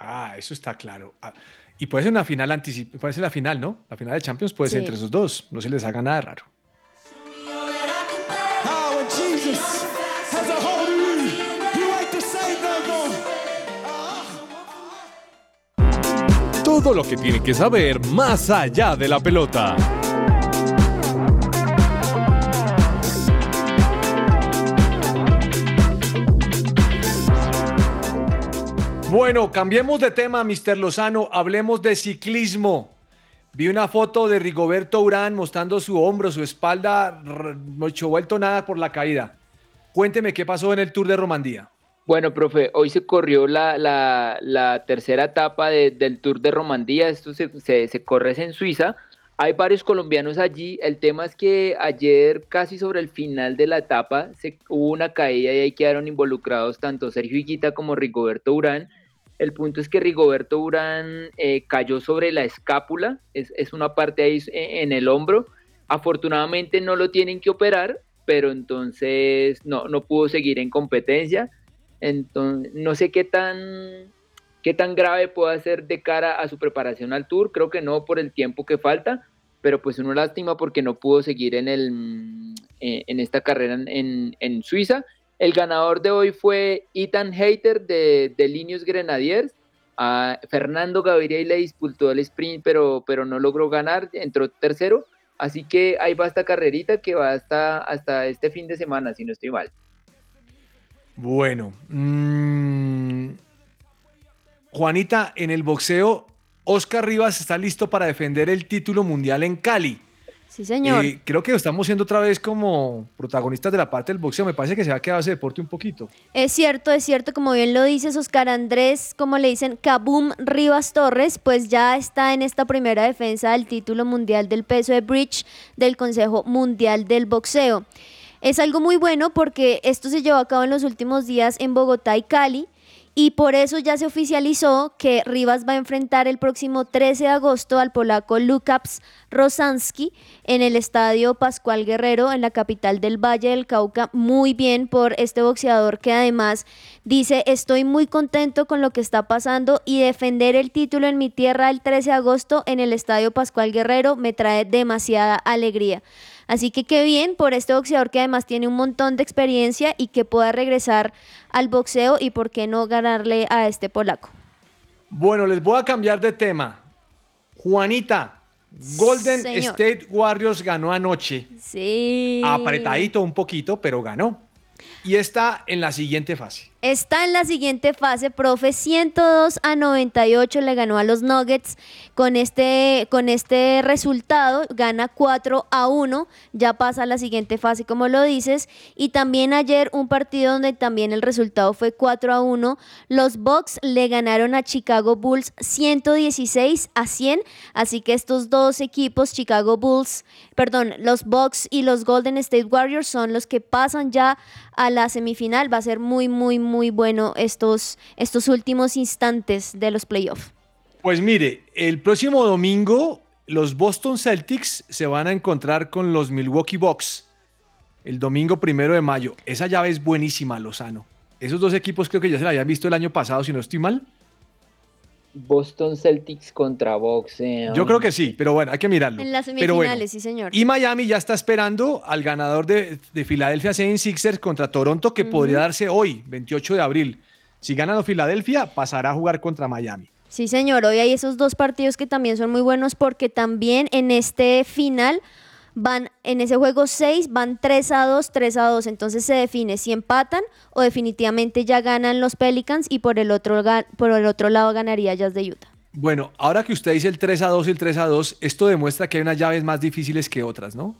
Ah, eso está claro. Ah, y puede ser una final anticipada, puede ser la final, ¿no? La final de Champions puede ser entre esos dos, no se les haga nada raro. Todo lo que tiene que saber más allá de la pelota. Bueno, cambiemos de tema, Mr. Lozano. Hablemos de ciclismo. Vi una foto de Rigoberto Urán mostrando su hombro, su espalda, no hecho vuelto nada por la caída. Cuénteme qué pasó en el Tour de Romandía. Bueno, profe, hoy se corrió la, tercera etapa del Tour de Romandía. Esto se, se corre en Suiza. Hay varios colombianos allí. El tema es que ayer, casi sobre el final de la etapa, se, hubo una caída y ahí quedaron involucrados tanto Sergio Higuita como Rigoberto Urán. El punto es que Rigoberto Urán eh, cayó sobre la escápula, es, una parte ahí en el hombro. Afortunadamente no lo tienen que operar, pero entonces no, no pudo seguir en competencia. Entonces, no sé qué tan, qué tan grave puede ser de cara a su preparación al tour. Creo que no por el tiempo que falta, pero pues una lástima porque no pudo seguir en, el, eh, en esta carrera en, en Suiza el ganador de hoy fue Ethan Hater de, de Linius Grenadiers. Fernando Gaviria le disputó el sprint, pero, pero no logró ganar, entró tercero. Así que ahí va esta carrerita que va hasta, hasta este fin de semana, si no estoy mal. Bueno, mm, Juanita, en el boxeo, Oscar Rivas está listo para defender el título mundial en Cali. Sí, señor. Eh, creo que estamos siendo otra vez como protagonistas de la parte del boxeo. Me parece que se ha quedado ese deporte un poquito. Es cierto, es cierto. Como bien lo dices, Oscar Andrés, como le dicen, Kabum Rivas Torres, pues ya está en esta primera defensa del título mundial del peso de bridge del Consejo Mundial del Boxeo. Es algo muy bueno porque esto se llevó a cabo en los últimos días en Bogotá y Cali y por eso ya se oficializó que Rivas va a enfrentar el próximo 13 de agosto al polaco Lukaps Rosanski en el estadio Pascual Guerrero en la capital del Valle del Cauca. Muy bien por este boxeador que además dice estoy muy contento con lo que está pasando y defender el título en mi tierra el 13 de agosto en el estadio Pascual Guerrero me trae demasiada alegría. Así que qué bien por este boxeador que además tiene un montón de experiencia y que pueda regresar al boxeo y por qué no ganarle a este polaco. Bueno, les voy a cambiar de tema. Juanita, Golden State Warriors ganó anoche. Sí. Apretadito un poquito, pero ganó. Y está en la siguiente fase. Está en la siguiente fase, profe. 102 a 98 le ganó a los Nuggets. Con este, con este resultado gana 4 a 1. Ya pasa a la siguiente fase, como lo dices. Y también ayer un partido donde también el resultado fue 4 a 1. Los Bucks le ganaron a Chicago Bulls 116 a 100. Así que estos dos equipos, Chicago Bulls, perdón, los Bucks y los Golden State Warriors son los que pasan ya a la semifinal. Va a ser muy, muy, muy muy bueno estos, estos últimos instantes de los playoffs. Pues mire, el próximo domingo los Boston Celtics se van a encontrar con los Milwaukee Bucks. El domingo primero de mayo. Esa llave es buenísima, Lozano. Esos dos equipos creo que ya se la habían visto el año pasado, si no estoy mal. Boston Celtics contra Bucks. Eh, Yo creo que sí, pero bueno, hay que mirarlo. En las semifinales, sí, señor. Y Miami ya está esperando al ganador de, de Philadelphia 76ers contra Toronto, que podría darse hoy, 28 de abril. Si ganan los Filadelfia, pasará a jugar contra Miami. Sí, señor. Hoy hay esos dos partidos que también son muy buenos porque también en este final van en ese juego 6, van 3 a 2, 3 a 2. Entonces se define si empatan o definitivamente ya ganan los Pelicans y por el otro, por el otro lado ganaría Jazz de Utah. Bueno, ahora que usted dice el 3 a 2 y el 3 a 2, esto demuestra que hay unas llaves más difíciles que otras, ¿no?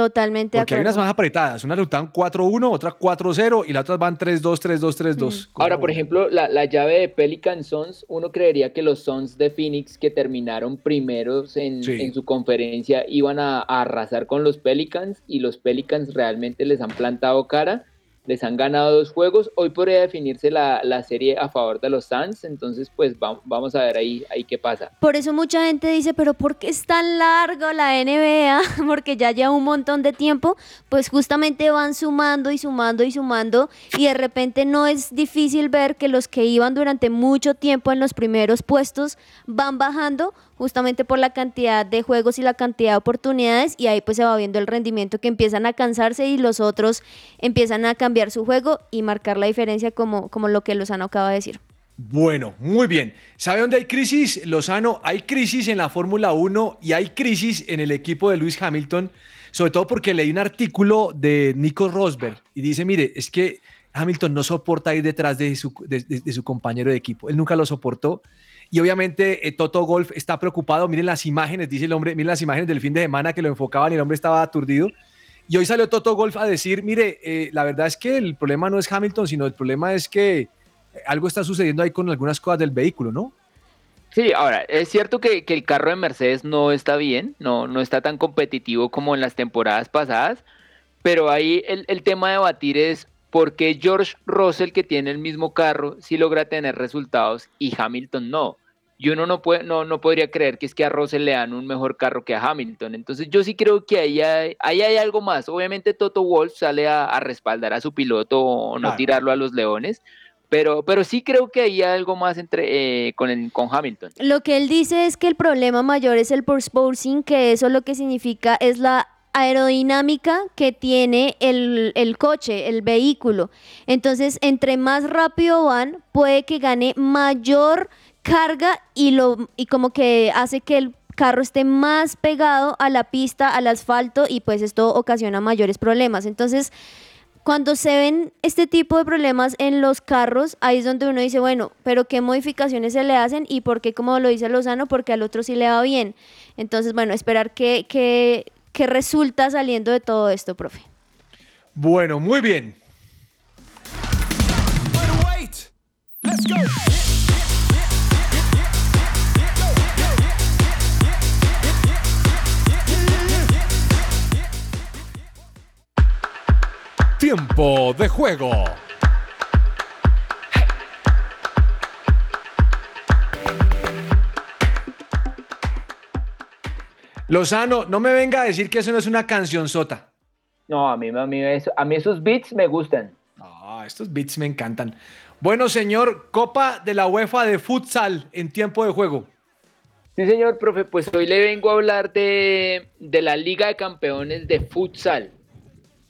Totalmente Porque hay unas más apretadas. Unas están 4-1, otras 4-0 y las otras van 3-2, 3-2, 3-2. Ahora, por ejemplo, la, la, llave de Pelican Sons, uno creería que los Sons de Phoenix que terminaron primeros en, en su conferencia iban a, a, arrasar con los Pelicans y los Pelicans realmente les han plantado cara les han ganado dos juegos. Hoy podría definirse la, serie a favor de los Suns, entonces pues vamos, a ver ahí, ahí qué pasa. Por eso mucha gente dice, pero ¿por qué es tan largo la NBA? <laughs> Porque ya lleva un montón de tiempo, pues justamente van sumando y sumando y sumando y de repente no es difícil ver que los que iban durante mucho tiempo en los primeros puestos van bajando justamente por la cantidad de juegos y la cantidad de oportunidades y ahí pues se va viendo el rendimiento que empiezan a cansarse y los otros empiezan a cambiar su juego y marcar la diferencia como, como lo que Lozano acaba de decir. Bueno, muy bien. ¿Sabe dónde hay crisis, Lozano? Hay crisis en la Fórmula 1 y hay crisis en el equipo de Luis Hamilton, sobre todo porque leí un artículo de Nico Rosberg y dice, mire, es que Hamilton no soporta ir detrás de su, de su compañero de equipo, él nunca lo soportó y obviamente eh, Toto Golf está preocupado. Miren las imágenes, dice el hombre, miren las imágenes del fin de semana que lo enfocaban y el hombre estaba aturdido. Y hoy salió Toto Golf a decir, mire, eh, la verdad es que el problema no es Hamilton, sino el problema es que algo está sucediendo ahí con algunas cosas del vehículo, ¿no? Sí, ahora, es cierto que, el carro de Mercedes no está bien, no, no está tan competitivo como en las temporadas pasadas, pero ahí el, el tema de debatir es por qué George Russell, que tiene el mismo carro, sí logra tener resultados y Hamilton no y uno no, puede, no, no podría creer que es que a Russell le dan un mejor carro que a Hamilton. Entonces yo sí creo que ahí hay, ahí hay algo más. Obviamente Toto Wolff sale a, respaldar a su piloto o no tirarlo a los leones. Pero, pero sí creo que hay algo más entre, eh, con, el, con Hamilton. Lo que él dice es que el problema mayor es el postposing, que eso lo que significa es la aerodinámica que tiene el, el, coche, el vehículo. Entonces, entre más rápido van, puede que gane mayor carga y, lo, y como que hace que el carro esté más pegado a la pista, al asfalto y pues esto ocasiona mayores problemas. Entonces, cuando se ven este tipo de problemas en los carros, ahí es donde uno dice, bueno, pero qué modificaciones se le hacen y por qué, como lo dice Lozano, porque al otro sí le va bien. Entonces, bueno, esperar qué que, que resulta saliendo de todo esto, profe. Bueno, muy bien. Tiempo de juego. Lozano, no me venga a decir que eso no es una canción sota. No, a mí, a mí, a mí esos beats me gustan. Ah, estos beats me encantan. Bueno, señor, Copa de la UEFA de futsal en tiempo de juego. Sí, señor, profe, pues hoy le vengo a hablar de, de la Liga de Campeones de Futsal.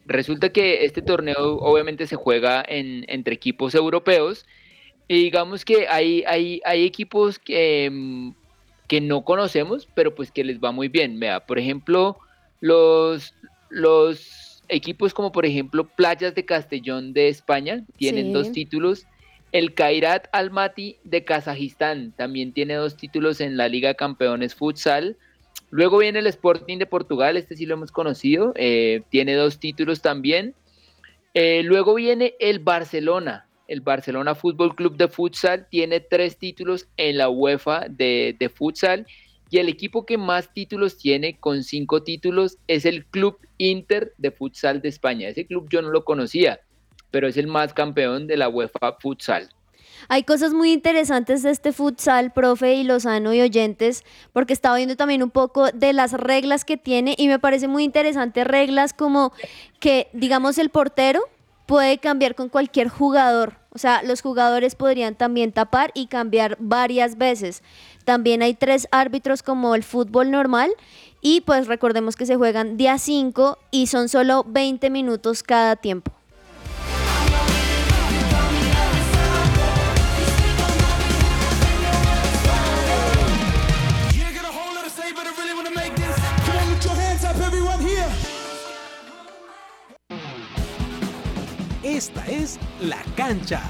Resulta que este torneo obviamente se juega entre equipos europeos y digamos que hay, hay, hay equipos que, mm, que no conocemos, pero pues que les va muy bien. Vea, por ejemplo, los, los equipos como por ejemplo Playas de Castellón de España tienen dos títulos. El Kairat Almaty de Kazajistán también tiene dos títulos en la Liga Campeones Futsal. Luego viene el Sporting de Portugal, este sí lo hemos conocido, eh, tiene dos títulos también. Eh, luego viene el Barcelona, el Barcelona Fútbol Club de Futsal, tiene tres títulos en la UEFA de, de futsal. Y el equipo que más títulos tiene, con cinco títulos, es el Club Inter de Futsal de España. Ese club yo no lo conocía, pero es el más campeón de la UEFA Futsal. Hay cosas muy interesantes de este futsal, profe y Lozano y oyentes, porque estaba viendo también un poco de las reglas que tiene y me parece muy interesante reglas como que, digamos, el portero puede cambiar con cualquier jugador. O sea, los jugadores podrían también tapar y cambiar varias veces. También hay tres árbitros como el fútbol normal y pues recordemos que se juegan día 5 y son solo 20 minutos cada tiempo. La cancha.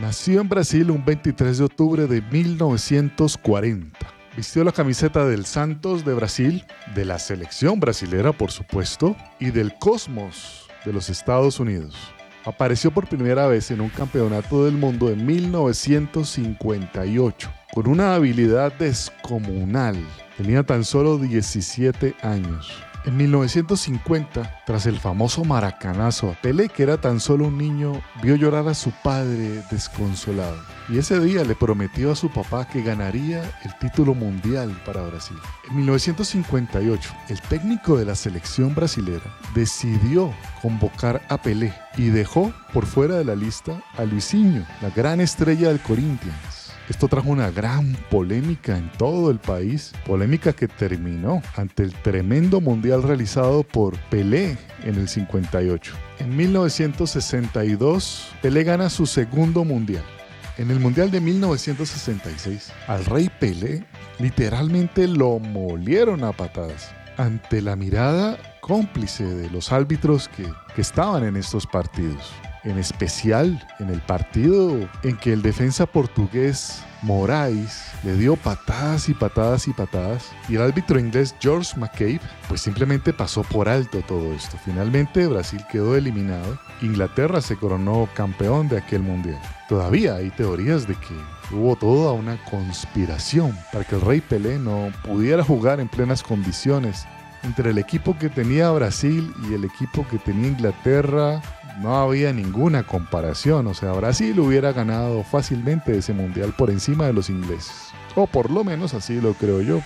Nació en Brasil un 23 de octubre de 1940. Vistió la camiseta del Santos de Brasil, de la selección brasilera por supuesto, y del Cosmos de los Estados Unidos. Apareció por primera vez en un campeonato del mundo en 1958, con una habilidad descomunal. Tenía tan solo 17 años. En 1950, tras el famoso maracanazo, Pelé, que era tan solo un niño, vio llorar a su padre desconsolado. Y ese día le prometió a su papá que ganaría el título mundial para Brasil. En 1958, el técnico de la selección brasilera decidió convocar a Pelé y dejó por fuera de la lista a Luisinho, la gran estrella del Corinthians. Esto trajo una gran polémica en todo el país, polémica que terminó ante el tremendo mundial realizado por Pelé en el 58. En 1962, Pelé gana su segundo mundial. En el Mundial de 1966, al rey Pelé literalmente lo molieron a patadas ante la mirada cómplice de los árbitros que, que estaban en estos partidos en especial en el partido en que el defensa portugués Moraes le dio patadas y patadas y patadas y el árbitro inglés George McCabe pues simplemente pasó por alto todo esto. Finalmente Brasil quedó eliminado, Inglaterra se coronó campeón de aquel mundial. Todavía hay teorías de que hubo toda una conspiración para que el rey Pelé no pudiera jugar en plenas condiciones entre el equipo que tenía Brasil y el equipo que tenía Inglaterra no había ninguna comparación. O sea, Brasil hubiera ganado fácilmente ese mundial por encima de los ingleses. O por lo menos así lo creo yo.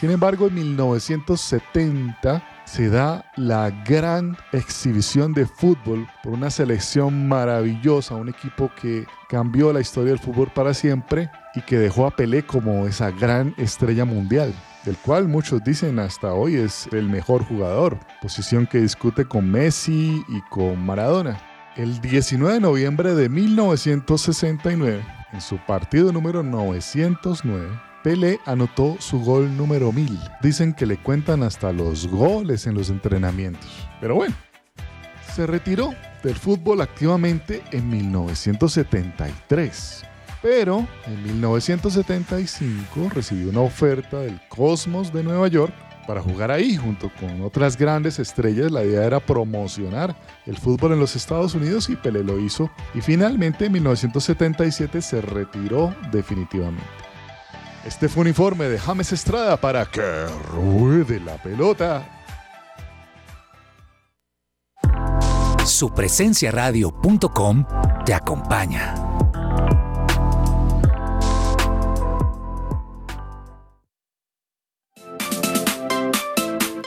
Sin embargo, en 1970 se da la gran exhibición de fútbol por una selección maravillosa, un equipo que cambió la historia del fútbol para siempre y que dejó a Pelé como esa gran estrella mundial del cual muchos dicen hasta hoy es el mejor jugador, posición que discute con Messi y con Maradona. El 19 de noviembre de 1969, en su partido número 909, Pelé anotó su gol número 1000. Dicen que le cuentan hasta los goles en los entrenamientos. Pero bueno, se retiró del fútbol activamente en 1973 pero en 1975 recibió una oferta del Cosmos de Nueva York para jugar ahí junto con otras grandes estrellas. La idea era promocionar el fútbol en los Estados Unidos y Pelé lo hizo. Y finalmente en 1977 se retiró definitivamente. Este fue un informe de James Estrada para que ruede la pelota. Supresenciaradio.com te acompaña.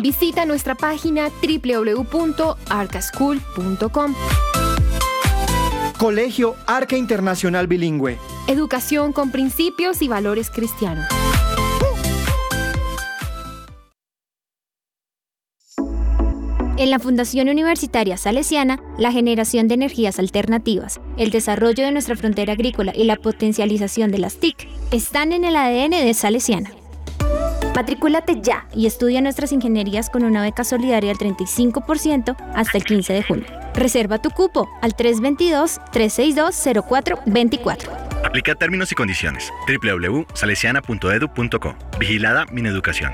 Visita nuestra página www.arcaschool.com. Colegio Arca Internacional Bilingüe. Educación con principios y valores cristianos. En la Fundación Universitaria Salesiana, la generación de energías alternativas, el desarrollo de nuestra frontera agrícola y la potencialización de las TIC están en el ADN de Salesiana. Matricúlate ya y estudia nuestras ingenierías con una beca solidaria del 35% hasta el 15 de junio. Reserva tu cupo al 322-362-0424. Aplica términos y condiciones. www.salesiana.edu.co. Vigilada Mineducación.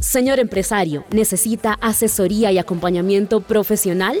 Señor empresario, ¿necesita asesoría y acompañamiento profesional?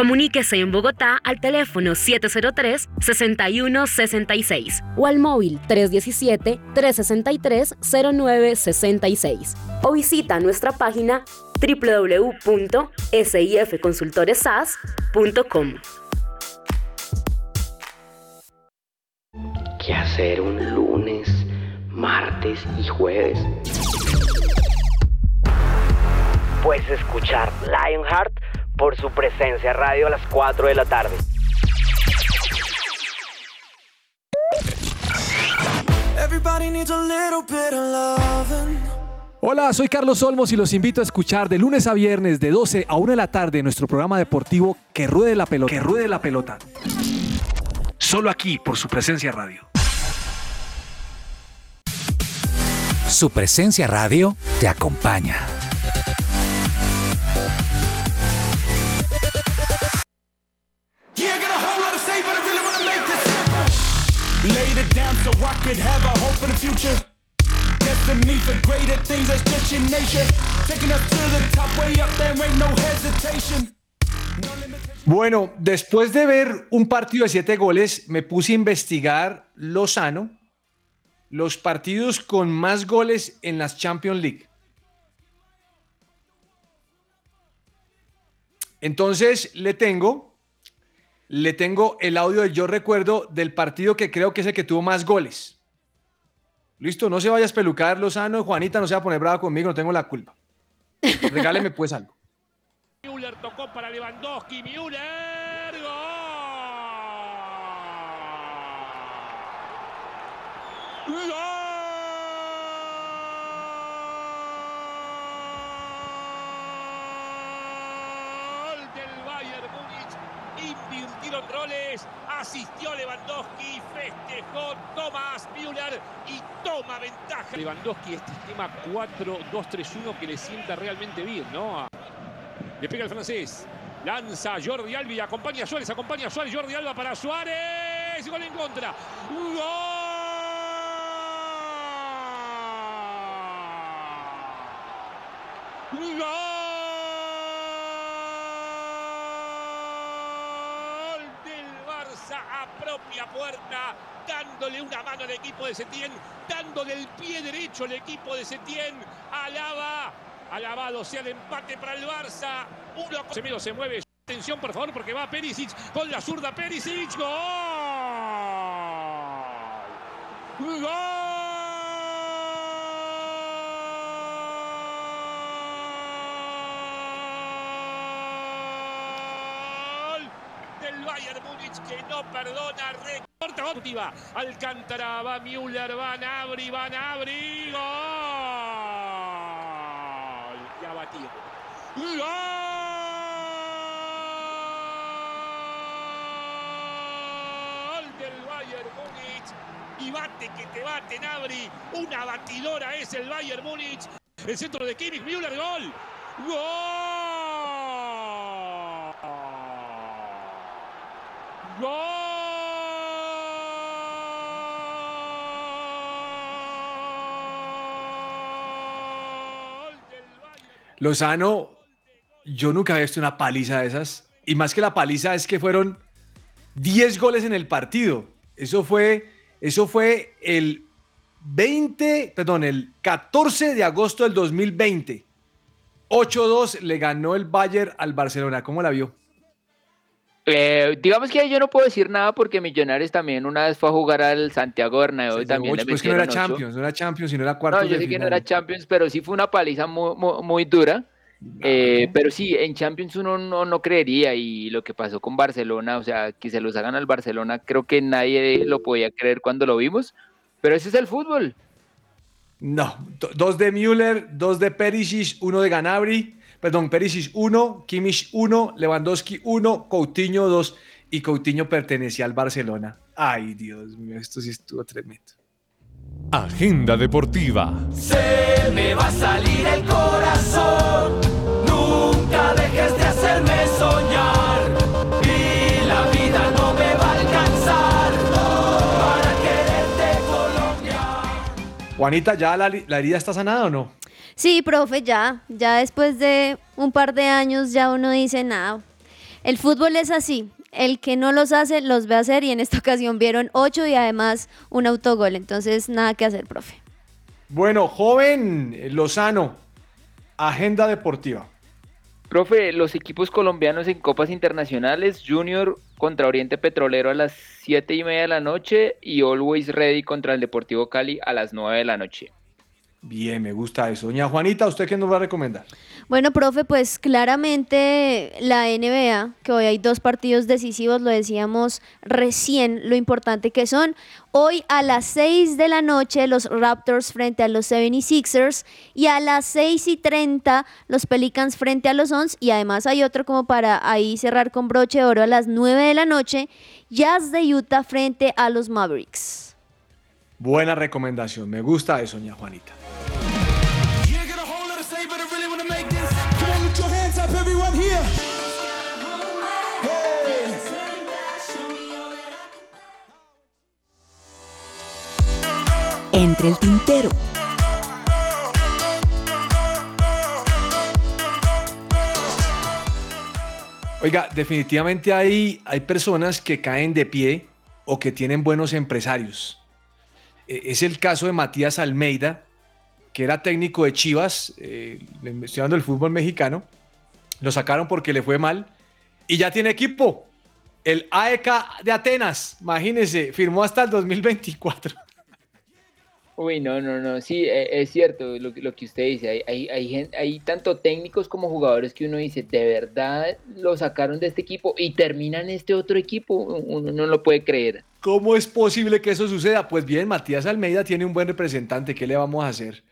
Comuníquese en Bogotá al teléfono 703-6166 o al móvil 317-363-0966 o visita nuestra página www.sifconsultoresas.com. ¿Qué hacer un lunes, martes y jueves? Pues escuchar Lionheart por su presencia radio a las 4 de la tarde. Hola, soy Carlos Olmos y los invito a escuchar de lunes a viernes de 12 a 1 de la tarde nuestro programa deportivo Que Ruede la Pelota. Que Ruede la Pelota. Solo aquí por su presencia radio. Su presencia radio te acompaña. It down so I could have a hope for the future. Destiny for greater things, that's just your nature. Taking us to the top, way up there, ain't no hesitation. Bueno, después de ver un partido de siete goles, me puse a investigar Lozano, los partidos con más goles en las Champions League. Entonces le tengo, le tengo el audio de yo recuerdo del partido que creo que es el que tuvo más goles. Listo, no se vaya a Lozano, Juanita no se va a poner brava conmigo, no tengo la culpa. Regáleme pues algo. <laughs> Müller tocó para Lewandowski. Müller. ¡Gol! ¡Gol del Bayern Múnich! Invirtieron roles. Asistió Lewandowski. Festejó Thomas Müller y toma ventaja. Lewandowski, este esquema 4-2-3-1 que le sienta realmente bien, ¿no? Le pega el francés. Lanza Jordi Alba y acompaña a Suárez. Acompaña a Suárez. Jordi Alba para Suárez. Gol en contra. ¡Gol! ¡Gol Propia puerta! Dándole una mano al equipo de Setién. Dándole el pie derecho al equipo de Setién. Alaba Alabado sea el empate para el Barça. Uno Semedo se mueve. Atención, por favor, porque va Perisic con la zurda Perisic. ¡Gol! ¡Gol! Del Bayern Múnich que no perdona. Recorta óptima. Alcántara, va Müller, va Nabri, va Nabri. ¡Gol! Ya batido. ¡Gol del Bayern Múnich! Y bate que te bate, Nabri. Una batidora es el Bayern Múnich. El centro de Kimmich, Müller, gol. ¡Gol! Lozano, yo nunca había visto una paliza de esas. Y más que la paliza es que fueron 10 goles en el partido. Eso fue, eso fue el 20, perdón, el 14 de agosto del 2020. 8-2 le ganó el Bayern al Barcelona. ¿Cómo la vio? Eh, digamos que yo no puedo decir nada porque Millonarios también una vez fue a jugar al Santiago Bernabéu y también le Ocho, pues que no era ocho. Champions, no era Champions, sino era cuarto No, yo sé que no era Champions, pero sí fue una paliza muy, muy, muy dura. Eh, pero sí, en Champions uno no, no creería y lo que pasó con Barcelona, o sea, que se los hagan al Barcelona, creo que nadie lo podía creer cuando lo vimos, pero ese es el fútbol. No, do- dos de Müller, dos de Perisic, uno de Ganabri, perdón, Perisic uno, Kimmich uno, Lewandowski uno, Coutinho dos y Coutinho pertenecía al Barcelona. Ay, Dios mío, esto sí estuvo tremendo. Agenda deportiva. Se me va a salir el corazón. Nunca dejes de hacerme soñar. Y la vida no me va a alcanzar para quererte Colombia. Juanita, ¿ya la, la herida está sanada o no? Sí, profe, ya, ya después de un par de años ya uno dice nada. El fútbol es así. El que no los hace, los ve hacer y en esta ocasión vieron ocho y además un autogol. Entonces, nada que hacer, profe. Bueno, joven Lozano, agenda deportiva. Profe, los equipos colombianos en copas internacionales, Junior contra Oriente Petrolero a las 7 y media de la noche y Always Ready contra el Deportivo Cali a las 9 de la noche. Bien, me gusta eso. Doña Juanita, ¿usted qué nos va a recomendar? Bueno, profe, pues claramente la NBA, que hoy hay dos partidos decisivos, lo decíamos recién, lo importante que son. Hoy a las 6 de la noche los Raptors frente a los 76ers y a las 6 y 30 los Pelicans frente a los Suns y además hay otro como para ahí cerrar con broche de oro a las 9 de la noche, Jazz de Utah frente a los Mavericks. Buena recomendación, me gusta eso, doña Juanita. Entre el tintero. Oiga, definitivamente hay, hay personas que caen de pie o que tienen buenos empresarios. E- Es el caso de Matías Almeida, que era técnico de Chivas, eh, hablando del fútbol mexicano. Lo sacaron porque le fue mal y ya tiene equipo. El AEK de Atenas, imagínense, firmó hasta el 2024. Uy, no, no, no, sí, e- es cierto lo, que- lo que usted dice. Hay, hay, hay, hay tanto técnicos como jugadores que uno dice, de verdad lo sacaron de este equipo y terminan este otro equipo. Uno no lo puede creer. ¿Cómo es posible que eso suceda? Pues bien, Matías Almeida tiene un buen representante. ¿Qué le vamos a hacer?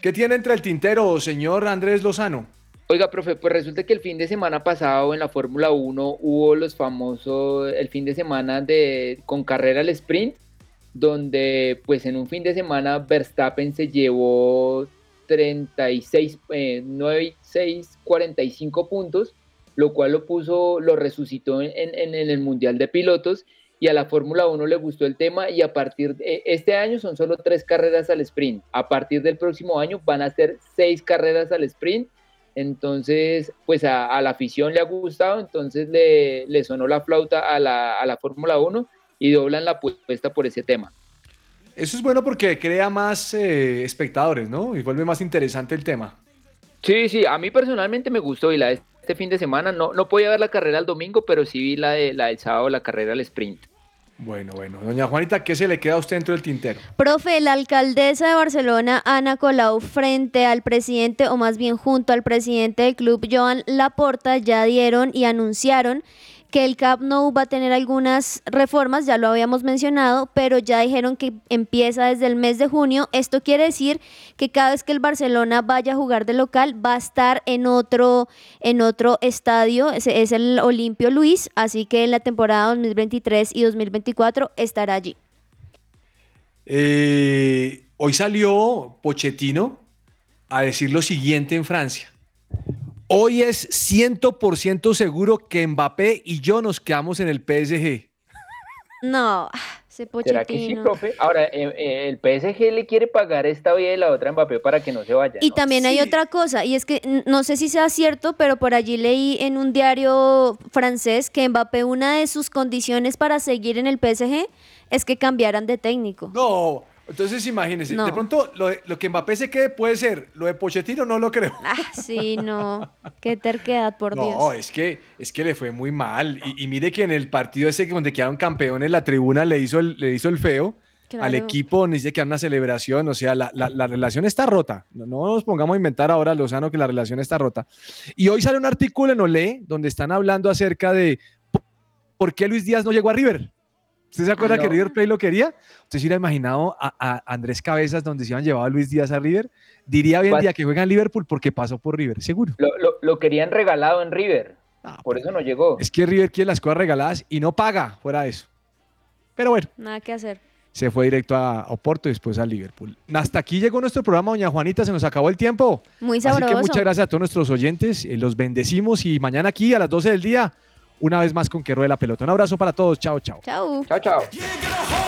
¿Qué tiene entre el tintero, señor Andrés Lozano? Oiga, profe, pues resulta que el fin de semana pasado en la Fórmula 1 hubo los famosos, el fin de semana de con carrera al sprint, donde pues en un fin de semana Verstappen se llevó 36, eh, 9, 6, 45 puntos, lo cual lo puso, lo resucitó en, en- el Mundial de Pilotos y a la Fórmula 1 le gustó el tema y a partir de este año son solo tres carreras al sprint. A partir del próximo año van a ser seis carreras al sprint. Entonces, pues a, a la afición le ha gustado, entonces le, le sonó la flauta a la, a la Fórmula 1 y doblan la apuesta por ese tema. Eso es bueno porque crea más eh, espectadores, ¿no? Y vuelve más interesante el tema. Sí, sí, a mí personalmente me gustó y la de este fin de semana no, no podía ver la carrera el domingo, pero sí vi la, de, la del sábado, la carrera al sprint. Bueno, bueno. Doña Juanita, ¿qué se le queda a usted dentro del tintero? Profe, la alcaldesa de Barcelona, Ana Colau, frente al presidente, o más bien junto al presidente del club, Joan Laporta, ya dieron y anunciaron que el Camp Nou va a tener algunas reformas, ya lo habíamos mencionado, pero ya dijeron que empieza desde el mes de junio. Esto quiere decir que cada vez que el Barcelona vaya a jugar de local va a estar en otro, en otro estadio, ese es el Olimpio Luis, así que en la temporada 2023 y 2024 estará allí. Eh, hoy salió Pochettino a decir lo siguiente en Francia. Hoy es 100% seguro que Mbappé y yo nos quedamos en el PSG. No, ese ¿Será que sí, profe? Ahora, eh, eh, el PSG le quiere pagar esta vía y la otra a Mbappé para que no se vaya. Y también hay otra cosa, y es que no sé si sea cierto, pero por allí leí en un diario francés que Mbappé una de sus condiciones para seguir en el PSG es que cambiaran de técnico. No, entonces imagínense. No. De pronto lo, de- lo que Mbappé se quede puede ser. Lo de Pochettino no lo creo. Ah, sí, no. <laughs> Qué terquedad, por No, Dios. es que, es que le fue muy mal. Y, y mire que en el partido ese donde quedaron campeones, la tribuna le hizo el, le hizo el feo al equipo, dice que era una celebración. O sea, la, la- la relación está rota. No, no nos pongamos a inventar ahora, Lozano, que la relación está rota. Y hoy sale un artículo en Olé donde están hablando acerca de por qué Luis Díaz no llegó a River. ¿Usted se acuerda no. que River Plate lo quería? ¿Usted se hubiera imaginado a, a Andrés Cabezas donde se iban llevado a Luis Díaz a River? Diría hoy en día que juega en Liverpool porque pasó por River, seguro. Lo, lo- lo querían regalado en River. por eso no llegó. Es que River quiere las cosas regaladas y no paga fuera de eso. Pero bueno, Nada que hacer. se fue directo a Oporto y después a Liverpool. Hasta aquí llegó nuestro programa, doña Juanita, se nos acabó el tiempo. Muy Así sabroso. que muchas gracias a todos nuestros oyentes, eh, los bendecimos y mañana aquí a las 12 del día, una vez más con que ruede la pelota. Un abrazo para todos, chao, chao. Chao. Chao, chao.